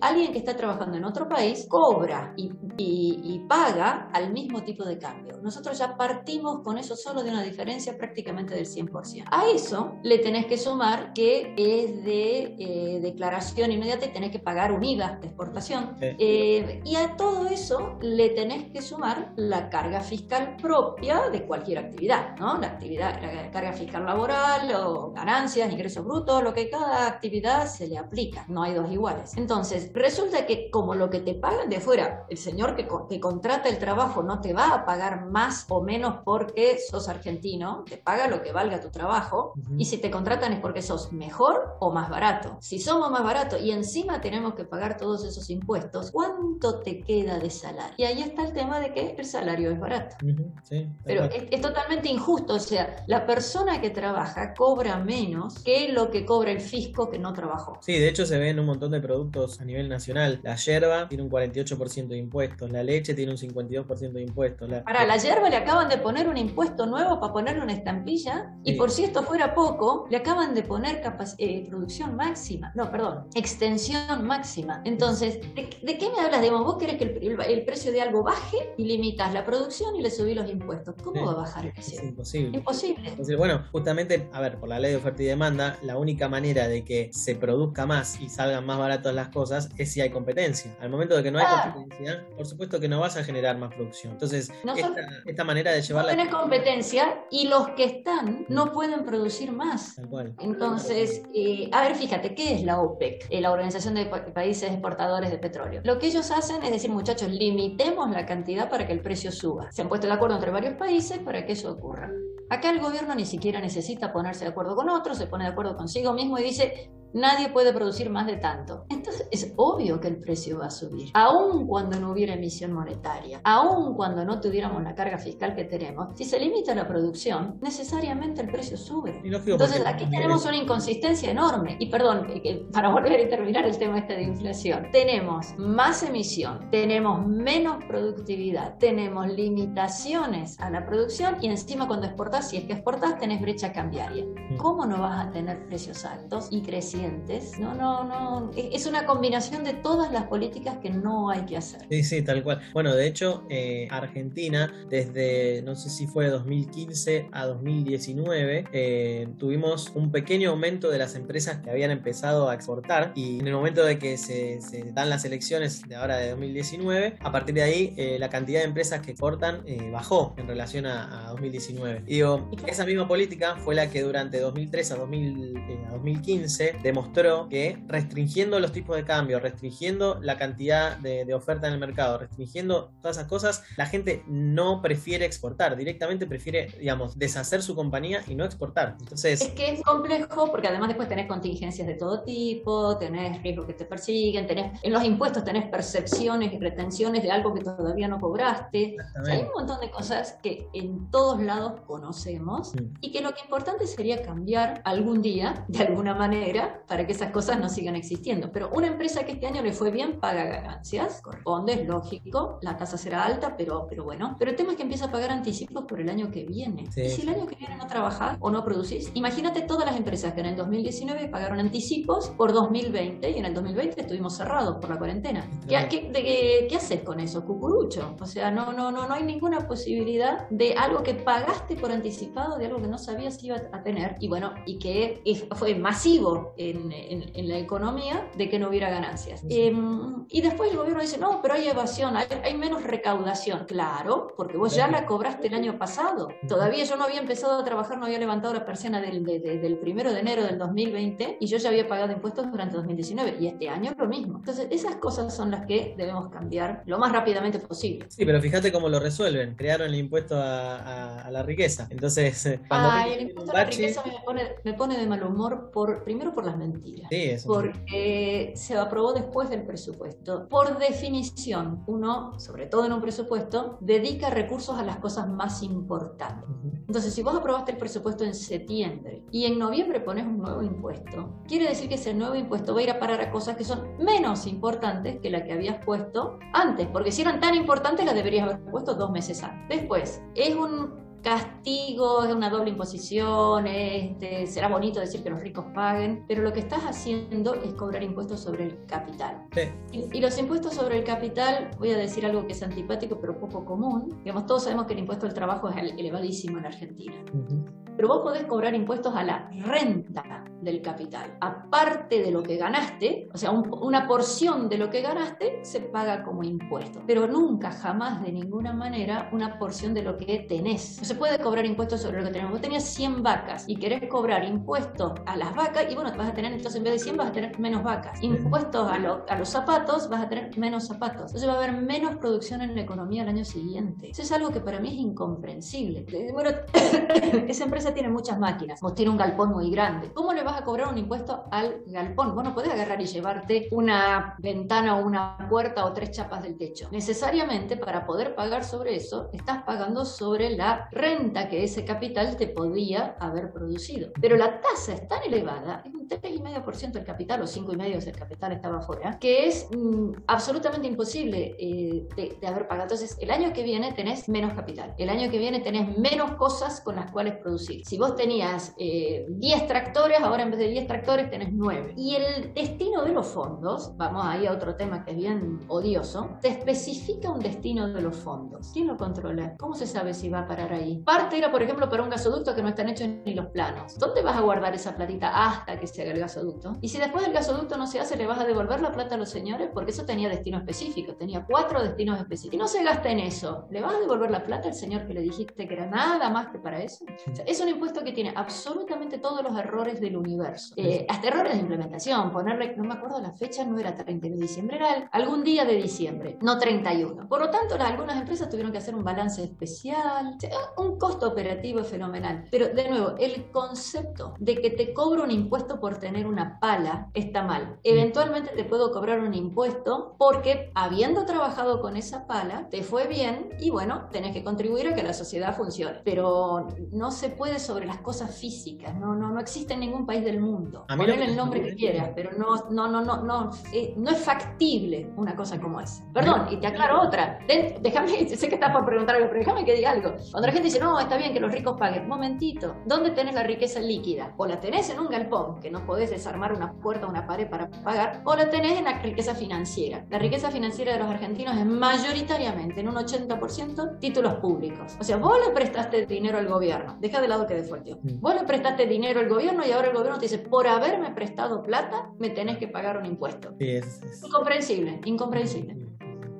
Speaker 3: alguien que está trabajando en otro país cobra y, y, y paga al mismo tipo de cambio. Nosotros ya partimos con eso solo de una diferencia prácticamente del 100%. A eso le tenés que sumar que es de eh, declaración inmediata y tenés que pagar un IVA de exportación. Eh, y a todo eso le tenés que sumar la carga fiscal propia de cualquier actividad, ¿no? La actividad, la carga fiscal laboral o ganancias, ingresos brutos, lo que cada actividad se le aplica. No hay dos iguales. Entonces, resulta que como lo que te pagan de fuera, el señor que, que contrata el trabajo no te va a pagar más o menos porque sos argentino, te paga lo que valga tu trabajo, y si te contratan es porque sos mejor o más barato. Si somos más barato y encima tenemos que pagar todos esos impuestos, ¿cuánto te queda de salario? Y ahí está el tema de que el salario es barato. Pero es, totalmente injusto, o sea, la persona que trabaja cobra menos que lo que cobra el fisco que no trabajó.
Speaker 1: Sí, de hecho se ven un montón de productos a nivel nacional. La yerba tiene un 48% de impuestos, la leche tiene un 52% de impuestos. La...
Speaker 3: Para la yerba le acaban de poner un impuesto nuevo para ponerle una estampilla y por si esto fuera poco, le acaban de poner eh, producción máxima, no, perdón, extensión máxima. Entonces, ¿de, qué me hablas? de vos querés que el, precio de algo baje y limitas la producción y le subís los impuestos. ¿Cómo va a bajar el precio?
Speaker 1: Es imposible.
Speaker 3: Imposible.
Speaker 1: Entonces, bueno, justamente, a ver, por la ley de oferta y demanda, la única manera de que se produzca más y salgan más baratas las cosas es si hay competencia. Al momento de que no hay competencia, por supuesto que no vas a generar más producción. Entonces, esta, esta, manera de llevar
Speaker 3: no la... competencia y los que están no pueden producir más. Entonces, eh, a ver, fíjate, ¿qué es la OPEC? Eh, la Organización de Países Exportadores de Petróleo. Lo que ellos hacen es decir, muchachos, limitemos la cantidad para que el precio suba. Se han puesto de acuerdo entre varios países para que eso ocurra. Acá el gobierno ni siquiera necesita ponerse de acuerdo con otros, se pone de acuerdo consigo mismo y dice, nadie puede producir más de tanto. Entonces es obvio que el precio va a subir, aun cuando no hubiera emisión monetaria, aun cuando no tuviéramos la carga fiscal que tenemos. Si se limita la producción, necesariamente el precio sube. Entonces aquí tenemos una inconsistencia enorme. Y perdón, para volver a terminar el tema este de inflación, tenemos más emisión, tenemos menos productividad, tenemos limitaciones a la producción y encima cuando exportas, si es que exportas, tenés brecha cambiaria. Mm. ¿Cómo no vas a tener precios altos y No, no, no. Es una combinación de todas las políticas que no hay que hacer.
Speaker 1: Sí, sí, tal cual. Bueno, de hecho, eh, Argentina, desde no sé si fue 2015 a 2019, eh, tuvimos un pequeño aumento de las empresas que habían empezado a exportar. Y en el momento de que se, dan las elecciones de ahora de 2019, a partir de ahí eh, la cantidad de empresas que exportan bajó en relación a, 2019. Y digo, esa misma política fue la que durante 2003 a, 2000, a 2015 demostró que restringiendo los tipos de cambio, restringiendo la cantidad de, oferta en el mercado, restringiendo todas esas cosas, la gente no prefiere exportar, directamente prefiere, digamos, deshacer su compañía y no exportar. Entonces...
Speaker 3: Es que es complejo porque además después tenés contingencias de todo tipo, tenés riesgos que te persiguen, tenés, en los impuestos tenés percepciones y retenciones de algo que todavía no cobraste. hay un montón de cosas que en todos lados conocemos y que lo que importante sería cambiar algún día, de alguna manera, para que esas cosas no sigan existiendo. Pero una empresa que este año le fue bien paga ganancias, corresponde, es lógico, la tasa será alta, pero, pero bueno. Pero el tema es que empieza a pagar anticipos por el año que viene. Y si el año que viene no trabajas o no producís, imagínate todas las empresas que en el 2019 pagaron anticipos por 2020 y en el 2020 estuvimos cerrados por la cuarentena. ¿Qué, qué, qué haces con eso? Cucurucho. O sea, no, no, no, no hay ninguna posibilidad de algo que pagaste por anticipado, de algo que no sabías si iba a tener. Y bueno, y que fue masivo en en, en, la economía de que no hubiera ganancias. Em, y después el gobierno dice, no, pero hay evasión, hay, hay menos recaudación. Claro, porque vos ya la cobraste el año pasado. Todavía yo no había empezado a trabajar, no había levantado la persiana del, del primero de enero del 2020 y yo ya había pagado impuestos durante 2019 y este año lo mismo. Entonces, esas cosas son las que debemos cambiar lo más rápidamente posible.
Speaker 1: Sí, pero fíjate cómo lo resuelven. Crearon el impuesto a, a, la riqueza. Entonces,
Speaker 3: eh, cuando el impuesto a la riqueza me pone, me pone, de mal humor por primero por las mentiras. Sí, eso porque se aprobó después del presupuesto. Por definición, uno, sobre todo en un presupuesto, dedica recursos a las cosas más importantes. Entonces, si vos aprobaste el presupuesto en septiembre y en noviembre pones un nuevo impuesto, quiere decir que ese nuevo impuesto va a ir a parar a cosas que son menos importantes que la que habías puesto antes, porque si eran tan importantes las deberías haber puesto dos meses antes. Después, es un castigo, es una doble imposición, este, será bonito decir que los ricos paguen, pero lo que estás haciendo es cobrar impuestos sobre el capital. Y, los impuestos sobre el capital, voy a decir algo que es antipático pero poco común, digamos, todos sabemos que el impuesto al trabajo es elevadísimo en Argentina pero vos podés cobrar impuestos a la renta del capital. Aparte de lo que ganaste, o sea, una porción de lo que ganaste se paga como impuesto, pero nunca, jamás, de ninguna manera, una porción de lo que tenés. No se puede cobrar impuestos sobre lo que tenemos. Vos tenías 100 vacas y querés cobrar impuestos a las vacas y bueno, vas a tener, entonces en vez de 100 vas a tener menos vacas. Impuestos a, a los zapatos, vas a tener menos zapatos. Entonces va a haber menos producción en la economía el año siguiente. Eso es algo que para mí es incomprensible. Bueno, esa empresa tiene muchas máquinas, vos tiene un galpón muy grande. ¿Cómo le vas a cobrar un impuesto al galpón? Vos no podés agarrar y llevarte una ventana o una puerta o tres chapas del techo. Necesariamente para poder pagar sobre eso, estás pagando sobre la renta que ese capital te podía haber producido. Pero la tasa es tan elevada, es un 3,5% del capital o 5,5% del capital estaba afuera, que es mm, absolutamente imposible eh, de, de haber pagado. Entonces, el año que viene tenés menos capital. El año que viene tenés menos cosas con las cuales producir. Si vos tenías 10 eh, tractores, ahora en vez de 10 tractores tenés 9. Y el destino de los fondos, vamos ahí a otro tema que es bien odioso, te especifica un destino de los fondos. ¿Quién lo controla? ¿Cómo se sabe si va a parar ahí? Parte era, por ejemplo, para un gasoducto que no están hechos ni los planos. ¿Dónde vas a guardar esa platita hasta que se haga el gasoducto? Y si después del gasoducto no se hace, ¿le vas a devolver la plata a los señores? Porque eso tenía destino específico, tenía cuatro destinos específicos. Y no se gasta en eso, ¿le vas a devolver la plata al señor que le dijiste que era nada más que para eso? Es un impuesto que tiene absolutamente todos los errores del universo. Eh, hasta errores de implementación, ponerle, no me acuerdo la fecha, no era 30 de diciembre, era algún día de diciembre, no 31. Por lo tanto, algunas empresas tuvieron que hacer un balance especial, un costo operativo fenomenal. Pero de nuevo, el concepto de que te cobro un impuesto por tener una pala está mal. Eventualmente te puedo cobrar un impuesto porque habiendo trabajado con esa pala, te fue bien y bueno, tenés que contribuir a que la sociedad funcione. Pero no se puede sobre las cosas físicas, no, no, no existe en ningún país del mundo. Ponle el nombre que quieras, pero no, no, no, no, no, eh, no es factible una cosa como esa. Perdón, y te aclaro otra. déjame, sé que estás por preguntar algo, pero déjame que diga algo. Cuando la gente dice, no, está bien que los ricos paguen, momentito, ¿dónde tenés la riqueza líquida? O la tenés en un galpón, que no podés desarmar una puerta o una pared para pagar, o la tenés en la riqueza financiera. La riqueza financiera de los argentinos es mayoritariamente, en un 80%, títulos públicos. O sea, vos le prestaste dinero al gobierno, deja de lado que de fuerte. Mm. Vos le prestaste dinero al gobierno y ahora el gobierno te dice, por haberme prestado plata, me tenés que pagar un impuesto. Incomprensible, incomprensible.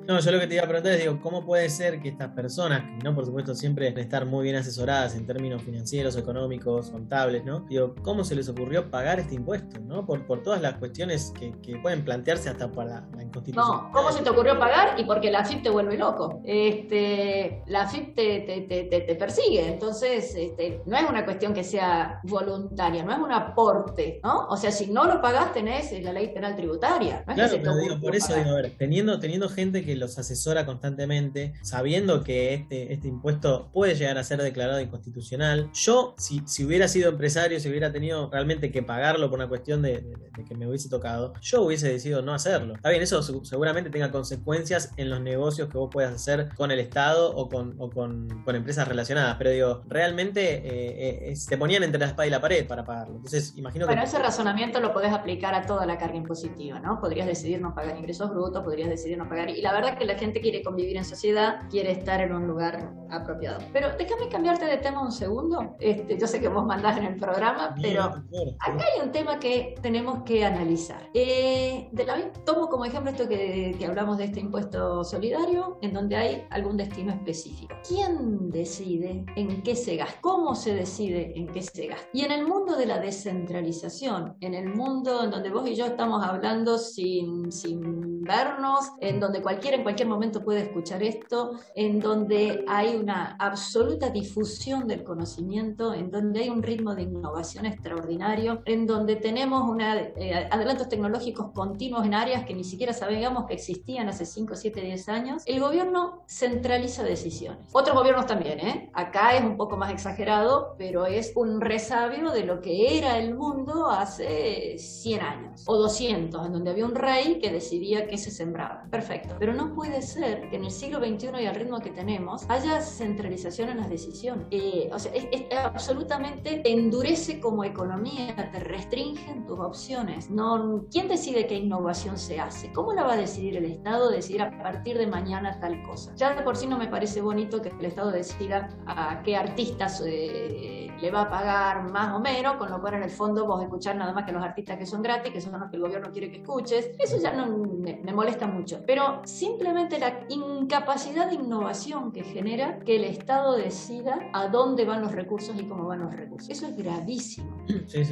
Speaker 1: No, yo lo que te iba a preguntar es, digo, ¿cómo puede ser que estas personas, que no por supuesto siempre estar muy bien asesoradas en términos financieros, económicos, contables, ¿no? Digo, ¿cómo se les ocurrió pagar este impuesto, ¿no? Por, por todas las cuestiones que, que pueden plantearse hasta para la inconstitucionalidad.
Speaker 3: No, ¿cómo se te ocurrió pagar? Y porque la FIP te vuelve loco. Este, la FIP te, te, te, te persigue, entonces este, no es una cuestión que sea voluntaria, no es un aporte, ¿no? O sea, si no lo pagás tenés la ley penal tributaria.
Speaker 1: claro, pero digo, por eso digo, a ver, teniendo, teniendo gente que los asesora constantemente, sabiendo que este, este impuesto puede llegar a ser declarado inconstitucional. Yo, si, si hubiera sido empresario, si hubiera tenido realmente que pagarlo por una cuestión de, que me hubiese tocado, yo hubiese decidido no hacerlo. Está bien, eso seguramente tenga consecuencias en los negocios que vos puedas hacer con el Estado o con, con, empresas relacionadas, pero digo, realmente eh, eh, te ponían entre la espada y la pared para pagarlo. Entonces, imagino
Speaker 3: que...
Speaker 1: Bueno,
Speaker 3: ese razonamiento lo podés aplicar a toda la carga impositiva, ¿no? Podrías decidir no pagar ingresos brutos, podrías decidir no pagar... Y la verdad que la gente quiere convivir en sociedad, quiere estar en un lugar apropiado. Pero déjame cambiarte de tema un segundo. Este, yo sé que vos mandás en el programa, pero acá hay un tema que tenemos que analizar. Eh, de la, tomo como ejemplo esto que, que hablamos de este impuesto solidario, en donde hay algún destino específico. ¿Quién decide en qué se gasta? ¿Cómo se decide en qué se gasta? Y en el mundo de la descentralización, en el mundo en donde vos y yo estamos hablando sin, sin vernos, en donde cualquiera en cualquier momento puede escuchar esto, en donde hay una absoluta difusión del conocimiento, en donde hay un ritmo de innovación extraordinario, en donde tenemos una, eh, adelantos tecnológicos continuos en áreas que ni siquiera sabíamos que existían hace 5, 7, 10 años, el gobierno centraliza decisiones. Otros gobiernos también, ¿eh? Acá es un poco más exagerado, pero es un resabio de lo que era el mundo hace 100 años o 200, en donde había un rey que decidía qué se sembraba. Perfecto. Pero no puede ser que en el siglo XXI y al ritmo que tenemos haya centralización en las decisiones. Eh, o sea, es, absolutamente te endurece como economía, te restringen tus opciones. No, ¿Quién decide qué innovación se hace? ¿Cómo la va a decidir el Estado? Decidir a partir de mañana tal cosa. Ya de por sí no me parece bonito que el Estado decida a qué artistas eh, le va a pagar más o menos, con lo cual en el fondo vos escuchar nada más que los artistas que son gratis, que son los que el gobierno quiere que escuches. Eso ya no me, me molesta mucho. Pero simplemente la incapacidad de innovación que genera que el Estado decida a dónde van los recursos y cómo van los recursos. Eso es gravísimo.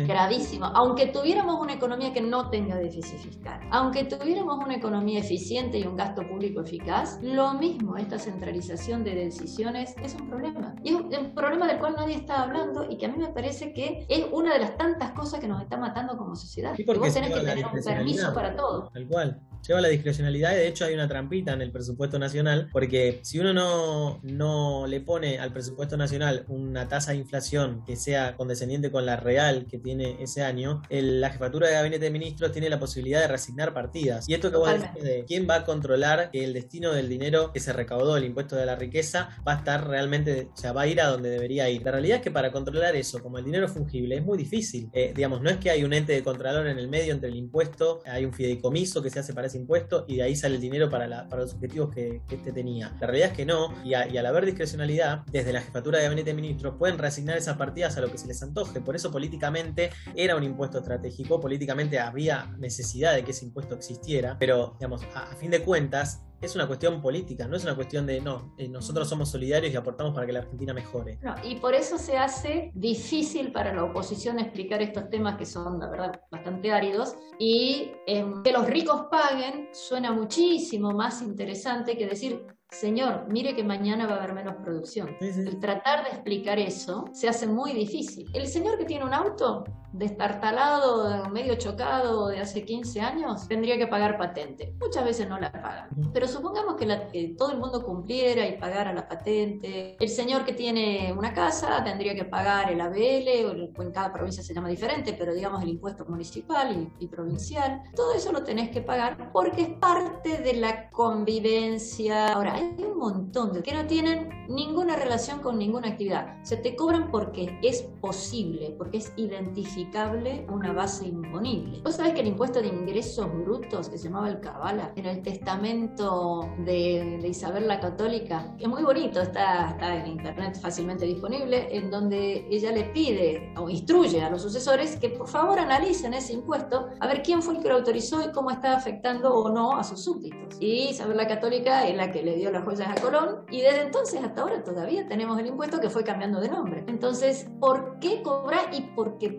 Speaker 3: Gravísimo. Aunque tuviéramos una economía que no tenga déficit fiscal, aunque tuviéramos una economía eficiente y un gasto público eficaz, lo mismo, esta centralización de decisiones es un problema. Y es un, problema del cual nadie está hablando y que a mí me parece que es una de las tantas cosas que nos está matando como sociedad.
Speaker 1: Y vos tenés que tener un permiso para todo. Tal cual lleva la discrecionalidad y de hecho hay una trampita en el presupuesto nacional porque si uno no, no le pone al presupuesto nacional una tasa de inflación que sea condescendiente con la real que tiene ese año, la jefatura de gabinete de ministros tiene la posibilidad de resignar partidas. Y esto que vos decís de quién va a controlar que el destino del dinero que se recaudó, el impuesto de la riqueza, va a estar realmente, o sea, va a ir a donde debería ir. La realidad es que para controlar eso, como el dinero fungible, es muy difícil. Eh, digamos, no es que hay un ente de controlador en el medio entre el impuesto, hay un fideicomiso que se hace para ese impuesto y de ahí sale el dinero para, los objetivos que, este tenía. La realidad es que no, y, al haber discrecionalidad, desde la jefatura de gabinete de ministros pueden reasignar esas partidas a lo que se les antoje. Por eso políticamente era un impuesto estratégico, políticamente había necesidad de que ese impuesto existiera, pero digamos, a fin de cuentas, es una cuestión política, no es una cuestión de no, eh, nosotros somos solidarios y aportamos para que la Argentina mejore.
Speaker 3: No, y por eso se hace difícil para la oposición explicar estos temas que son, la verdad, bastante áridos y em, que los ricos paguen suena muchísimo más interesante que decir Señor, mire que mañana va a haber menos producción. El tratar de explicar eso se hace muy difícil. El señor que tiene un auto destartalado, medio chocado de hace 15 años, tendría que pagar patente. Muchas veces no la pagan. Pero supongamos que, todo el mundo cumpliera y pagara la patente. El señor que tiene una casa tendría que pagar el ABL, o en cada provincia se llama diferente, pero digamos el impuesto municipal y, provincial. Todo eso lo tenés que pagar porque es parte de la convivencia. Ahora, hay un montón de que no tienen ninguna relación con ninguna actividad. Se te cobran porque es posible, porque es identificable una base imponible. Vos sabés que el impuesto de ingresos brutos, que se llamaba el Cabala, en el testamento de, Isabel la Católica, es muy bonito, está, está en internet fácilmente disponible, en donde ella le pide o instruye a los sucesores que por favor analicen ese impuesto, a ver quién fue el que lo autorizó y cómo está afectando o no a sus súbditos. Y Isabel la Católica es la que le dio las joyas a Colón, y desde entonces hasta ahora todavía tenemos el impuesto que fue cambiando de nombre. Entonces, ¿por qué cobrar y por qué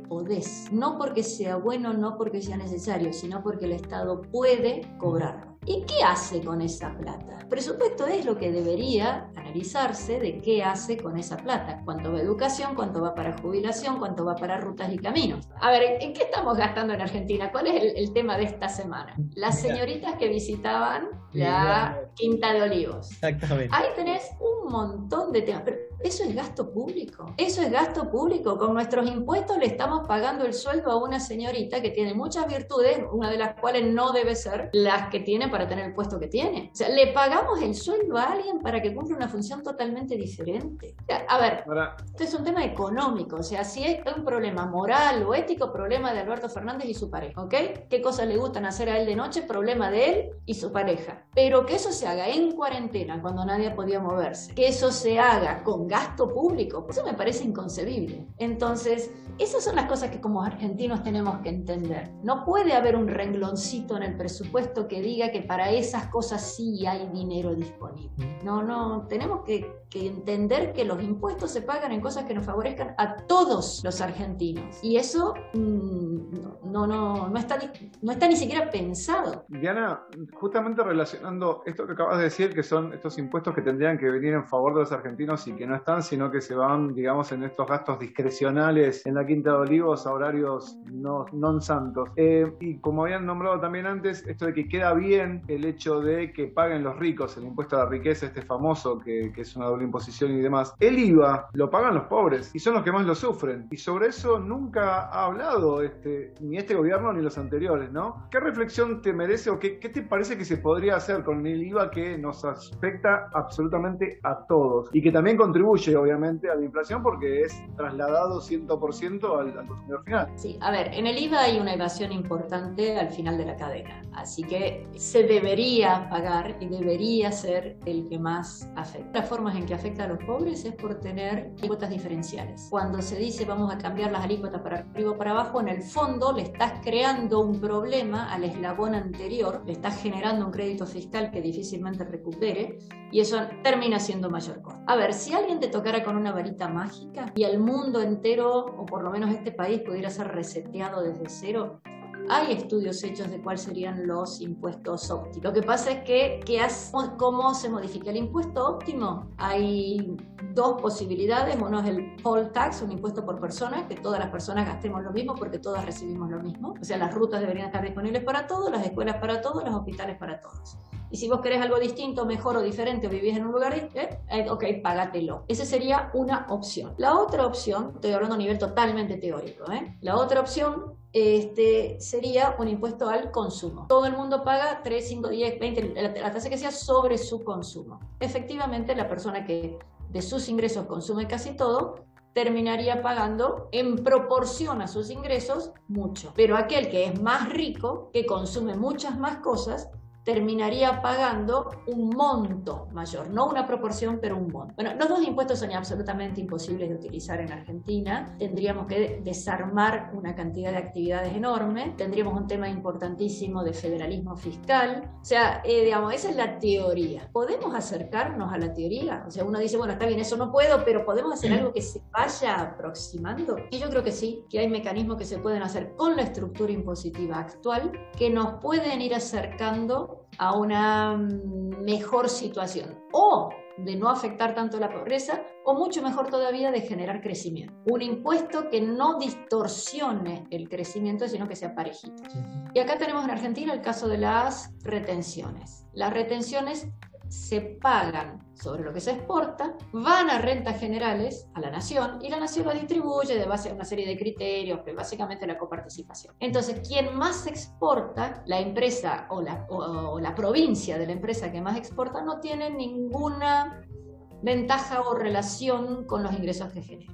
Speaker 3: no porque sea bueno, no porque sea necesario, sino porque el Estado puede cobrarlo. ¿Y qué hace con esa plata? Presupuesto es lo que debería analizarse de qué hace con esa plata. Cuánto va a educación, cuánto va para jubilación, cuánto va para rutas y caminos. A ver, ¿en qué estamos gastando en Argentina? ¿Cuál es el, tema de esta semana? Las señoritas que visitaban la Quinta de Olivos. Exactamente. Ahí tenés un montón de temas. Pero eso es gasto público. Eso es gasto público. Con nuestros impuestos le estamos pagando el sueldo a una señorita que tiene muchas virtudes, una de las cuales no debe ser las que tiene para tener el puesto que tiene. O sea, le pagamos el sueldo a alguien para que cumpla una función totalmente diferente. A ver, esto es un tema económico, o sea, si es un problema moral o ético, problema de Alberto Fernández y su pareja, ¿ok? ¿Qué cosas le gustan hacer a él de noche? Problema de él y su pareja. Pero que eso se haga en cuarentena, cuando nadie podía moverse, que eso se haga con gasto público, eso me parece inconcebible. Entonces, esas son las cosas que como argentinos tenemos que entender. No puede haber un rengloncito en el presupuesto que diga que para esas cosas sí hay dinero disponible. No, no, tenemos que, entender que los impuestos se pagan en cosas que nos favorezcan a todos los argentinos. Y eso mm, no, no, no, está, no está ni siquiera pensado.
Speaker 2: Diana, justamente relacionando esto que acabas de decir, que son estos impuestos que tendrían que venir en favor de los argentinos y que no están, sino que se van, digamos, en estos gastos discrecionales en la Quinta de Olivos a horarios no, non santos. Eh, y como habían nombrado también antes, esto de que queda bien el hecho de que paguen los ricos el impuesto a la riqueza, este famoso, que, que es una doble imposición y demás. El IVA lo pagan los pobres y son los que más lo sufren. Y sobre eso nunca ha hablado este, ni este gobierno ni los anteriores, ¿no? ¿Qué reflexión te merece o qué, qué te parece que se podría hacer con el IVA que nos afecta absolutamente a todos y que también contribuye, obviamente, a la inflación porque es trasladado 100% al, al consumidor final?
Speaker 3: Sí, a ver, en el IVA hay una evasión importante al final de la cadena, así que se debería pagar y debería ser el que más afecta. Las formas en que afecta a los pobres es por tener alícuotas diferenciales. Cuando se dice vamos a cambiar las alícuotas para arriba o para abajo, en el fondo le estás creando un problema al eslabón anterior, le estás generando un crédito fiscal que difícilmente recupere y eso termina siendo mayor costo. A ver, si alguien te tocara con una varita mágica y el mundo entero, o por lo menos este país, pudiera ser reseteado desde cero, hay estudios hechos de cuáles serían los impuestos óptimos. Lo que pasa es que, ¿cómo se modifica el impuesto óptimo? Hay dos posibilidades. Uno es el poll tax, un impuesto por persona, que todas las personas gastemos lo mismo porque todas recibimos lo mismo. O sea, las rutas deberían estar disponibles para todos, las escuelas para todos, los hospitales para todos. Y si vos querés algo distinto, mejor o diferente, o vivís en un lugar, eh, eh, ok, págatelo. Esa sería una opción. La otra opción, estoy hablando a nivel totalmente teórico, ¿eh? la otra opción este, sería un impuesto al consumo. Todo el mundo paga 3, 5, 10, 20, la, tasa que sea sobre su consumo. Efectivamente, la persona que de sus ingresos consume casi todo, terminaría pagando en proporción a sus ingresos mucho. Pero aquel que es más rico, que consume muchas más cosas, terminaría pagando un monto mayor, no una proporción, pero un monto. Bueno, los dos impuestos son absolutamente imposibles de utilizar en Argentina. Tendríamos que desarmar una cantidad de actividades enorme. Tendríamos un tema importantísimo de federalismo fiscal. O sea, eh, digamos, esa es la teoría. ¿Podemos acercarnos a la teoría? O sea, uno dice, bueno, está bien, eso no puedo, pero ¿podemos hacer algo que se vaya aproximando? Y yo creo que sí, que hay mecanismos que se pueden hacer con la estructura impositiva actual que nos pueden ir acercando a una mejor situación o de no afectar tanto la pobreza o mucho mejor todavía de generar crecimiento. Un impuesto que no distorsione el crecimiento, sino que sea parejito. Y acá tenemos en Argentina el caso de las retenciones. Las retenciones se pagan sobre lo que se exporta, van a rentas generales a la nación y la nación lo distribuye de base a una serie de criterios, que básicamente la coparticipación. Entonces, quien más exporta, la empresa o la, o la provincia de la empresa que más exporta, no tiene ninguna ventaja o relación con los ingresos que genera.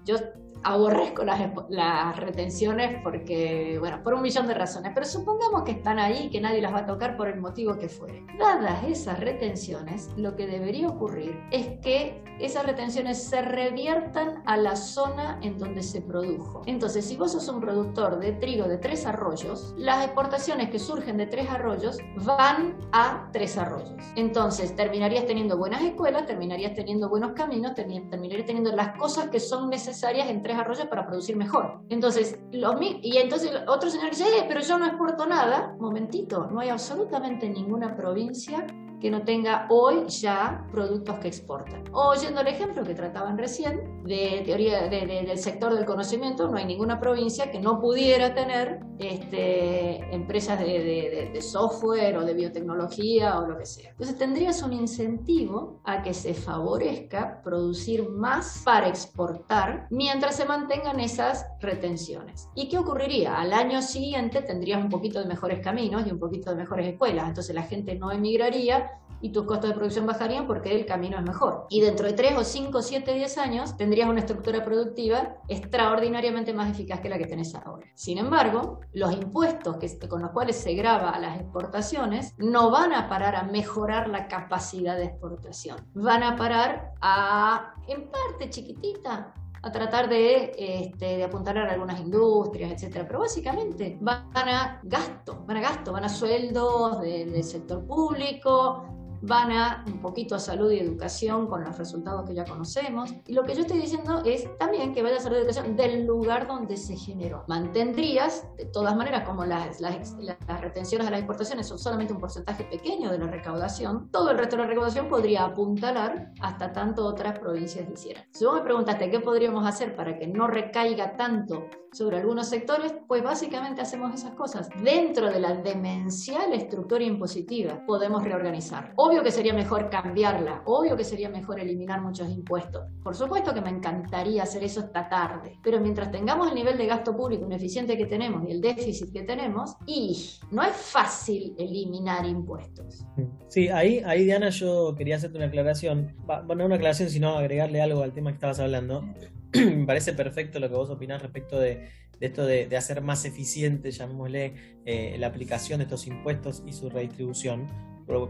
Speaker 3: Aborrezco las, las, retenciones porque, bueno, por un millón de razones, pero supongamos que están ahí y que nadie las va a tocar por el motivo que fuere. Dadas esas retenciones, lo que debería ocurrir es que esas retenciones se reviertan a la zona en donde se produjo. Entonces, si vos sos un productor de trigo de tres arroyos, las exportaciones que surgen de tres arroyos van a tres arroyos. Entonces, terminarías teniendo buenas escuelas, terminarías teniendo buenos caminos, terminarías teniendo las cosas que son necesarias en tres arroyos para producir mejor. Entonces, los, y entonces otro señor dice, eh, pero yo no exporto nada. Momentito, no hay absolutamente ninguna provincia que no tenga hoy ya productos que exportan. Oyendo el ejemplo que trataban recién de teoría del sector del conocimiento, no hay ninguna provincia que no pudiera tener este, empresas de, de, software o de biotecnología o lo que sea. Entonces tendrías un incentivo a que se favorezca producir más para exportar mientras se mantengan esas retenciones. ¿Y qué ocurriría? Al año siguiente tendrías un poquito de mejores caminos y un poquito de mejores escuelas. Entonces la gente no emigraría y tus costos de producción bajarían porque el camino es mejor. Y dentro de 3 o 5, 7, 10 años tendrías una estructura productiva extraordinariamente más eficaz que la que tenés ahora. Sin embargo, los impuestos que, con los cuales se graba a las exportaciones no van a parar a mejorar la capacidad de exportación. Van a parar a, en parte chiquitita, a tratar de, este, de apuntalar a algunas industrias, etcétera. Pero básicamente van a gasto, van a gasto, van a sueldos del sector público, van a un poquito a salud y educación con los resultados que ya conocemos. Y lo que yo estoy diciendo es también que vaya a salud y educación del lugar donde se generó. Mantendrías, de todas maneras, como las, las, las retenciones de las exportaciones son solamente un porcentaje pequeño de la recaudación, todo el resto de la recaudación podría apuntalar hasta tanto otras provincias hicieran. Si vos me preguntaste qué podríamos hacer para que no recaiga tanto sobre algunos sectores, pues básicamente hacemos esas cosas. Dentro de la demencial estructura impositiva podemos reorganizar. Obvio que sería mejor cambiarla, obvio que sería mejor eliminar muchos impuestos. Por supuesto que me encantaría hacer eso esta tarde, pero mientras tengamos el nivel de gasto público ineficiente que tenemos y el déficit que tenemos, y no es fácil eliminar impuestos.
Speaker 1: Sí, ahí, ahí Diana yo quería hacerte una aclaración, bueno, no una aclaración, sino agregarle algo al tema que estabas hablando. me parece perfecto lo que vos opinás respecto de, esto de, hacer más eficiente, llamémosle, eh, la aplicación de estos impuestos y su redistribución,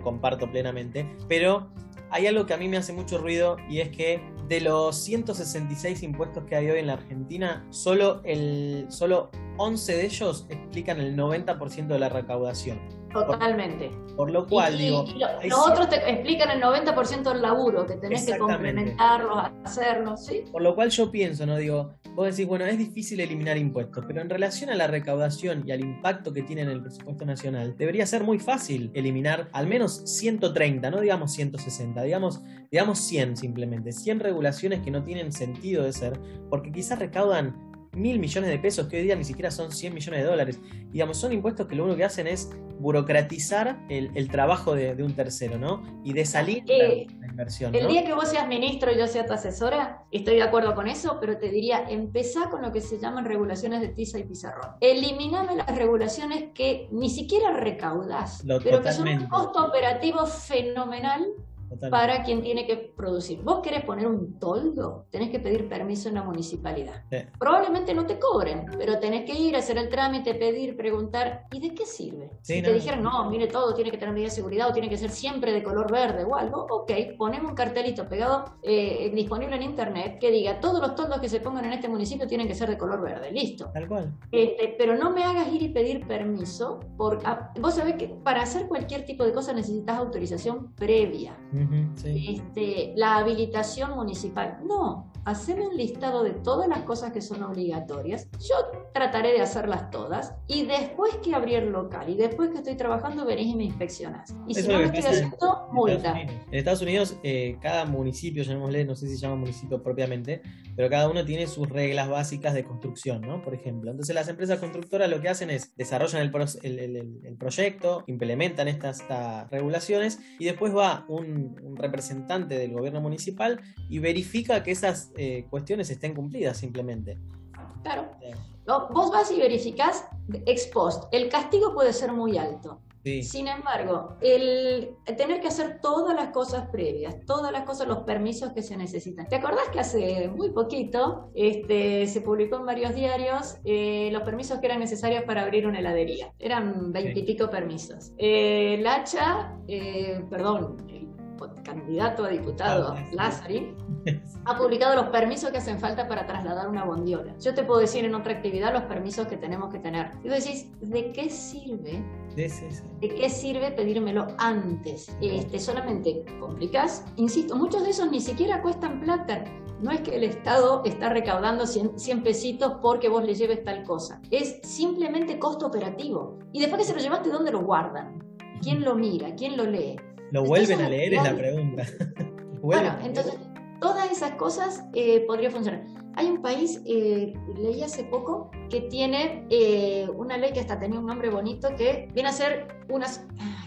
Speaker 1: comparto plenamente, pero hay algo que a mí me hace mucho ruido y es que de los 166 impuestos que hay hoy en la Argentina, solo, el, solo 11 de ellos explican el 90% de la recaudación.
Speaker 3: Totalmente.
Speaker 1: Por, lo cual, digo.
Speaker 3: los otros te explican el 90% del laburo, que tenés que complementarlo, hacerlo, ¿sí?
Speaker 1: Por lo cual yo pienso, ¿no? Digo, vos decís, bueno, es difícil eliminar impuestos, pero en relación a la recaudación y al impacto que tiene en el presupuesto nacional, debería ser muy fácil eliminar al menos 130, no digamos 160, digamos, digamos 100 simplemente, 100 regulaciones que no tienen sentido de ser, porque quizás recaudan mil millones de pesos, que hoy día ni siquiera son 100 millones de dólares. Digamos, son impuestos que lo único que hacen es burocratizar el, trabajo de, un tercero, ¿no? Y de salir
Speaker 3: eh, la, inversión. El día que vos seas ministro y yo sea tu asesora, estoy de acuerdo con eso, pero te diría, empezá con lo que se llaman regulaciones de tiza y pizarrón. Eliminame las regulaciones que ni siquiera recaudás, pero que son un costo operativo fenomenal para quien tiene que producir. Vos querés poner un toldo, tenés que pedir permiso en la municipalidad. Probablemente no te cobren, pero tenés que ir a hacer el trámite, pedir, preguntar, ¿y de qué sirve? si te dijeran, no, mire, todo tiene que tener medida de seguridad o tiene que ser siempre de color verde o algo, ok, ponemos un cartelito pegado eh, disponible en internet que diga, todos los toldos que se pongan en este municipio tienen que ser de color verde, listo.
Speaker 1: Tal cual.
Speaker 3: Este, pero no me hagas ir y pedir permiso, porque ah, vos sabés que para hacer cualquier tipo de cosa necesitas autorización previa este, la habilitación municipal. No, haceme un listado de todas las cosas que son obligatorias. Yo trataré de hacerlas todas y después que abrí el local y después que estoy trabajando venís y me inspeccionas. Y si no me estoy haciendo, multa.
Speaker 1: En Estados Unidos, eh, cada municipio, llamémosle, no sé si se llama municipio propiamente, pero cada uno tiene sus reglas básicas de construcción, ¿no? Por ejemplo. Entonces las empresas constructoras lo que hacen es desarrollan el, proyecto, implementan estas, regulaciones y después va un, un representante del gobierno municipal y verifica que esas eh, cuestiones estén cumplidas simplemente.
Speaker 3: Claro. vos vas y verificás ex post. El castigo puede ser muy alto. Sin embargo, el tener que hacer todas las cosas previas, todas las cosas, los permisos que se necesitan. ¿Te acordás que hace muy poquito este, se publicó en varios diarios eh, los permisos que eran necesarios para abrir una heladería? Eran veintipico permisos. Eh, el hacha, eh, perdón, candidato a diputado, Lázari, ha publicado los permisos que hacen falta para trasladar una bondiola. Yo te puedo decir en otra actividad los permisos que tenemos que tener. Y vos decís, ¿de qué sirve? ¿De qué sirve pedírmelo antes? Este, solamente complicás. Insisto, muchos de esos ni siquiera cuestan plata. No es que el Estado está recaudando 100, 100 pesitos porque vos le lleves tal cosa. Es simplemente costo operativo. Y después que se lo llevaste, ¿dónde lo guardan? ¿Quién lo mira? ¿Quién lo lee?
Speaker 1: ¿Lo vuelven a leer? Es la pregunta.
Speaker 3: bueno, entonces, toda Todas esas cosas eh, podría funcionar. Hay un país, eh, leí hace poco, que tiene eh, una ley que hasta tenía un nombre bonito que viene a ser unas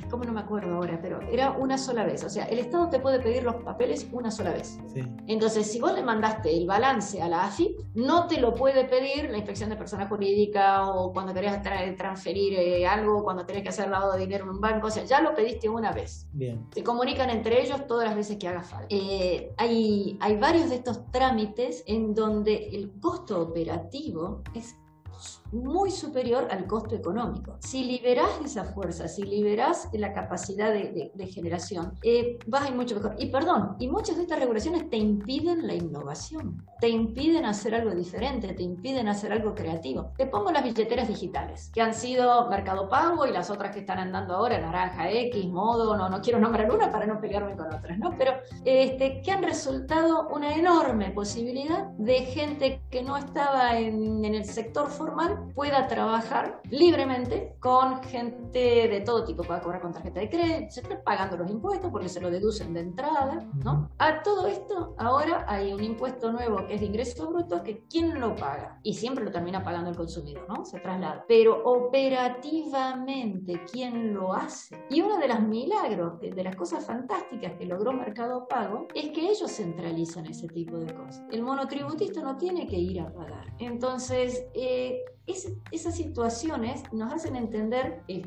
Speaker 3: ¿cómo no me acuerdo ahora? Pero era una sola vez. O sea, el Estado te puede pedir los papeles una sola vez. Entonces, si vos le mandaste el balance a la AFIP, no te lo puede pedir la inspección de persona jurídica o cuando querías transferir eh, algo, cuando tenés que hacer lavado de dinero en un banco. O sea, ya lo pediste una vez.
Speaker 1: Bien.
Speaker 3: Se comunican entre ellos todas las veces que haga falta. Eh, hay, hay varios de estos trámites en donde el costo operativo es Jesus. Muy superior al costo económico. Si liberás esa fuerza, si liberás la capacidad de, generación, eh, vas a ir mucho mejor. Y perdón, y muchas de estas regulaciones te impiden la innovación, te impiden hacer algo diferente, te impiden hacer algo creativo. Te pongo las billeteras digitales, que han sido Mercado Pago y las otras que están andando ahora, Naranja X, Modo, no, no quiero nombrar una para no pelearme con otras, ¿no? Pero este, que han resultado una enorme posibilidad de gente que no estaba en, en el sector formal pueda trabajar libremente con gente de todo tipo, pueda cobrar con tarjeta de crédito, se pagando los impuestos porque se lo deducen de entrada, ¿no? A todo esto, ahora hay un impuesto nuevo que es de ingreso bruto que ¿quién lo paga? Y siempre lo termina pagando el consumidor, ¿no? Se traslada. Pero operativamente, ¿quién lo hace? Y uno de los milagros, de las cosas fantásticas que logró Mercado Pago, es que ellos centralizan ese tipo de cosas. El monotributista no tiene que ir a pagar. Entonces, eh, esas situaciones nos hacen entender, eh,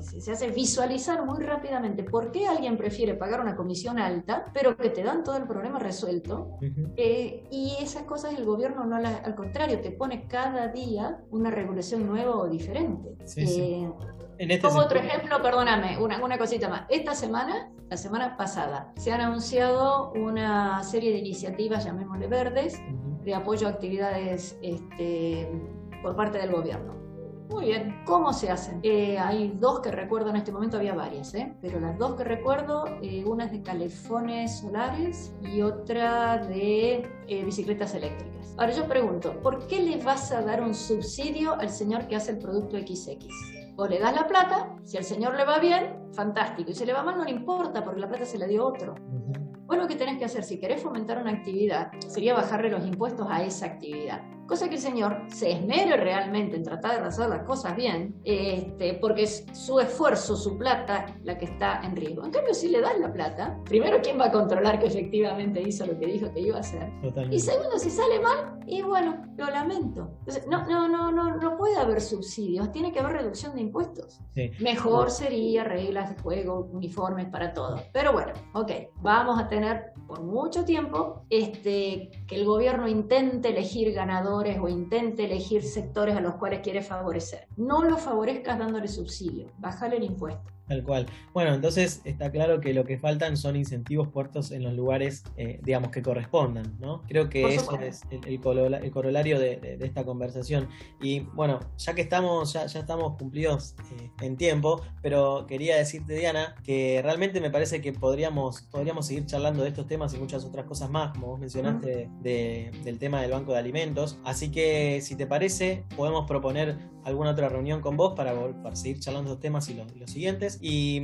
Speaker 3: se hace visualizar muy rápidamente por qué alguien prefiere pagar una comisión alta, pero que te dan todo el problema resuelto. Eh, y esas cosas el gobierno no las, al contrario, te pone cada día una regulación nueva o diferente.
Speaker 1: Eh,
Speaker 3: este como otro ejemplo, perdóname, una, una cosita más. Esta semana, la semana pasada, se han anunciado una serie de iniciativas, llamémosle verdes, de apoyo a actividades este, por parte del gobierno. Muy bien, ¿cómo se hacen? Eh, hay dos que recuerdo en este momento, había varias, ¿eh? pero las dos que recuerdo, eh, una es de calefones solares y otra de eh, bicicletas eléctricas. Ahora yo pregunto, ¿por qué le vas a dar un subsidio al señor que hace el producto XX? O le das la plata, si al señor le va bien, fantástico, y si le va mal no le importa porque la plata se la dio otro. Bueno, lo que tenés que hacer si querés fomentar una actividad sería bajarle los impuestos a esa actividad cosa que el Señor se esmere realmente en tratar de hacer las cosas bien, este, porque es su esfuerzo, su plata, la que está en riesgo. En cambio, si le das la plata, primero, ¿quién va a controlar que efectivamente hizo lo que dijo que iba a hacer? Y segundo, si sale mal, y bueno, lo lamento. no, no, no, no, no puede haber subsidios, tiene que haber reducción de impuestos. Mejor sería reglas de juego uniformes para todos. Pero bueno, ok, vamos a tener por mucho tiempo este, que el gobierno intente elegir ganadores o intente elegir sectores a los cuales quiere favorecer. No lo favorezcas dándole subsidio, bájale el impuesto.
Speaker 1: Tal cual. Bueno, entonces está claro que lo que faltan son incentivos puestos en los lugares, eh, digamos, que correspondan, ¿no? Creo que eso es el, corolario de, esta conversación. Y bueno, ya que estamos, ya, ya estamos cumplidos eh, en tiempo, pero quería decirte, Diana, que realmente me parece que podríamos, podríamos seguir charlando de estos temas y muchas otras cosas más, como vos mencionaste, del tema del banco de alimentos. Así que, si te parece, podemos proponer alguna otra reunión con vos para, para seguir charlando estos temas y los siguientes y,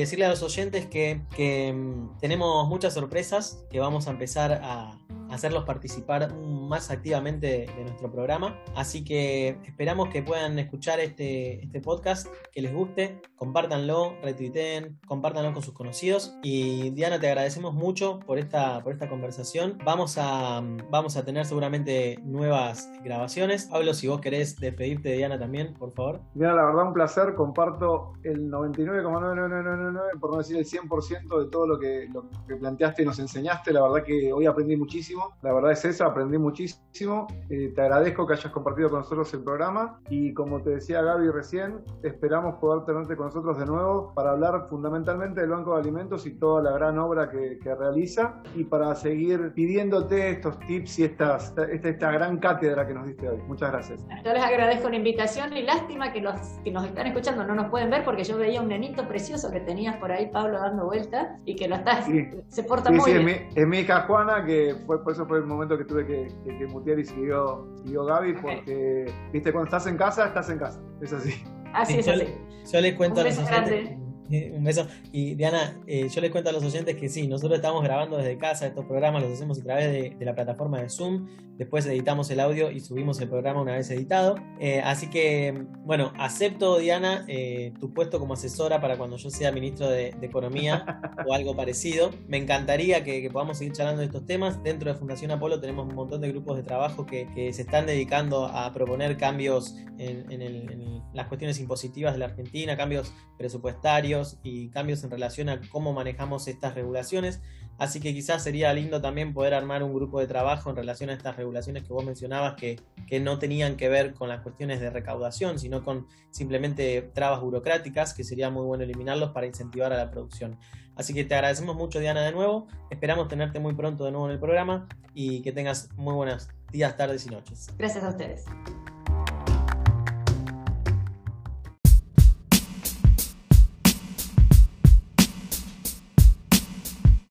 Speaker 1: decirle a los oyentes que, que mm, tenemos muchas sorpresas que vamos a empezar a, hacerlos participar más activamente de nuestro programa. Así que esperamos que puedan escuchar este, este podcast, que les guste, compártanlo, retuiteen, compártanlo con sus conocidos. Y Diana, te agradecemos mucho por esta, por esta conversación. Vamos a, vamos a tener seguramente nuevas grabaciones. Pablo, si vos querés despedirte de Diana también, por favor.
Speaker 2: Diana, la verdad un placer. Comparto el 99,9999, por no decir el 100% de todo lo que, lo que planteaste y nos enseñaste. La verdad que hoy aprendí muchísimo la verdad es eso, aprendí muchísimo. Eh, te agradezco que hayas compartido con nosotros el programa y como te decía Gaby recién, esperamos poder tenerte con nosotros de nuevo para hablar fundamentalmente del Banco de Alimentos y toda la gran obra que, realiza y para seguir pidiéndote estos tips y estas, esta, esta, gran cátedra que nos diste hoy. Muchas gracias.
Speaker 3: Yo les agradezco la invitación y lástima que los que nos están escuchando no nos pueden ver porque yo veía un nenito precioso que tenías por ahí, Pablo, dando vueltas y que lo estás, se porta muy bien.
Speaker 2: Es mi, es mi hija Juana que fue por eso fue el momento que tuve que, que, mutear y siguió, siguió Gaby, porque, viste, cuando estás en casa, estás en casa. Es así.
Speaker 3: Así es, así.
Speaker 1: Yo les cuento a los Un beso. Y Diana, eh, yo les cuento a los oyentes que sí, nosotros estamos grabando desde casa estos programas, los hacemos a través de, la plataforma de Zoom, después editamos el audio y subimos el programa una vez editado. Eh, así que, bueno, acepto, Diana, eh, tu puesto como asesora para cuando yo sea ministro de, Economía o algo parecido. Me encantaría que, podamos seguir charlando de estos temas. Dentro de Fundación Apolo tenemos un montón de grupos de trabajo que, se están dedicando a proponer cambios en las cuestiones impositivas de la Argentina, cambios presupuestarios y cambios en relación a cómo manejamos estas regulaciones. Así que quizás sería lindo también poder armar un grupo de trabajo en relación a estas regulaciones que vos mencionabas que, que no tenían que ver con las cuestiones de recaudación, sino con simplemente trabas burocráticas, que sería muy bueno eliminarlos para incentivar a la producción. Así que te agradecemos mucho, Diana, de nuevo. Esperamos tenerte muy pronto de nuevo en el programa y que tengas muy buenos días, tardes y noches.
Speaker 3: Gracias a ustedes.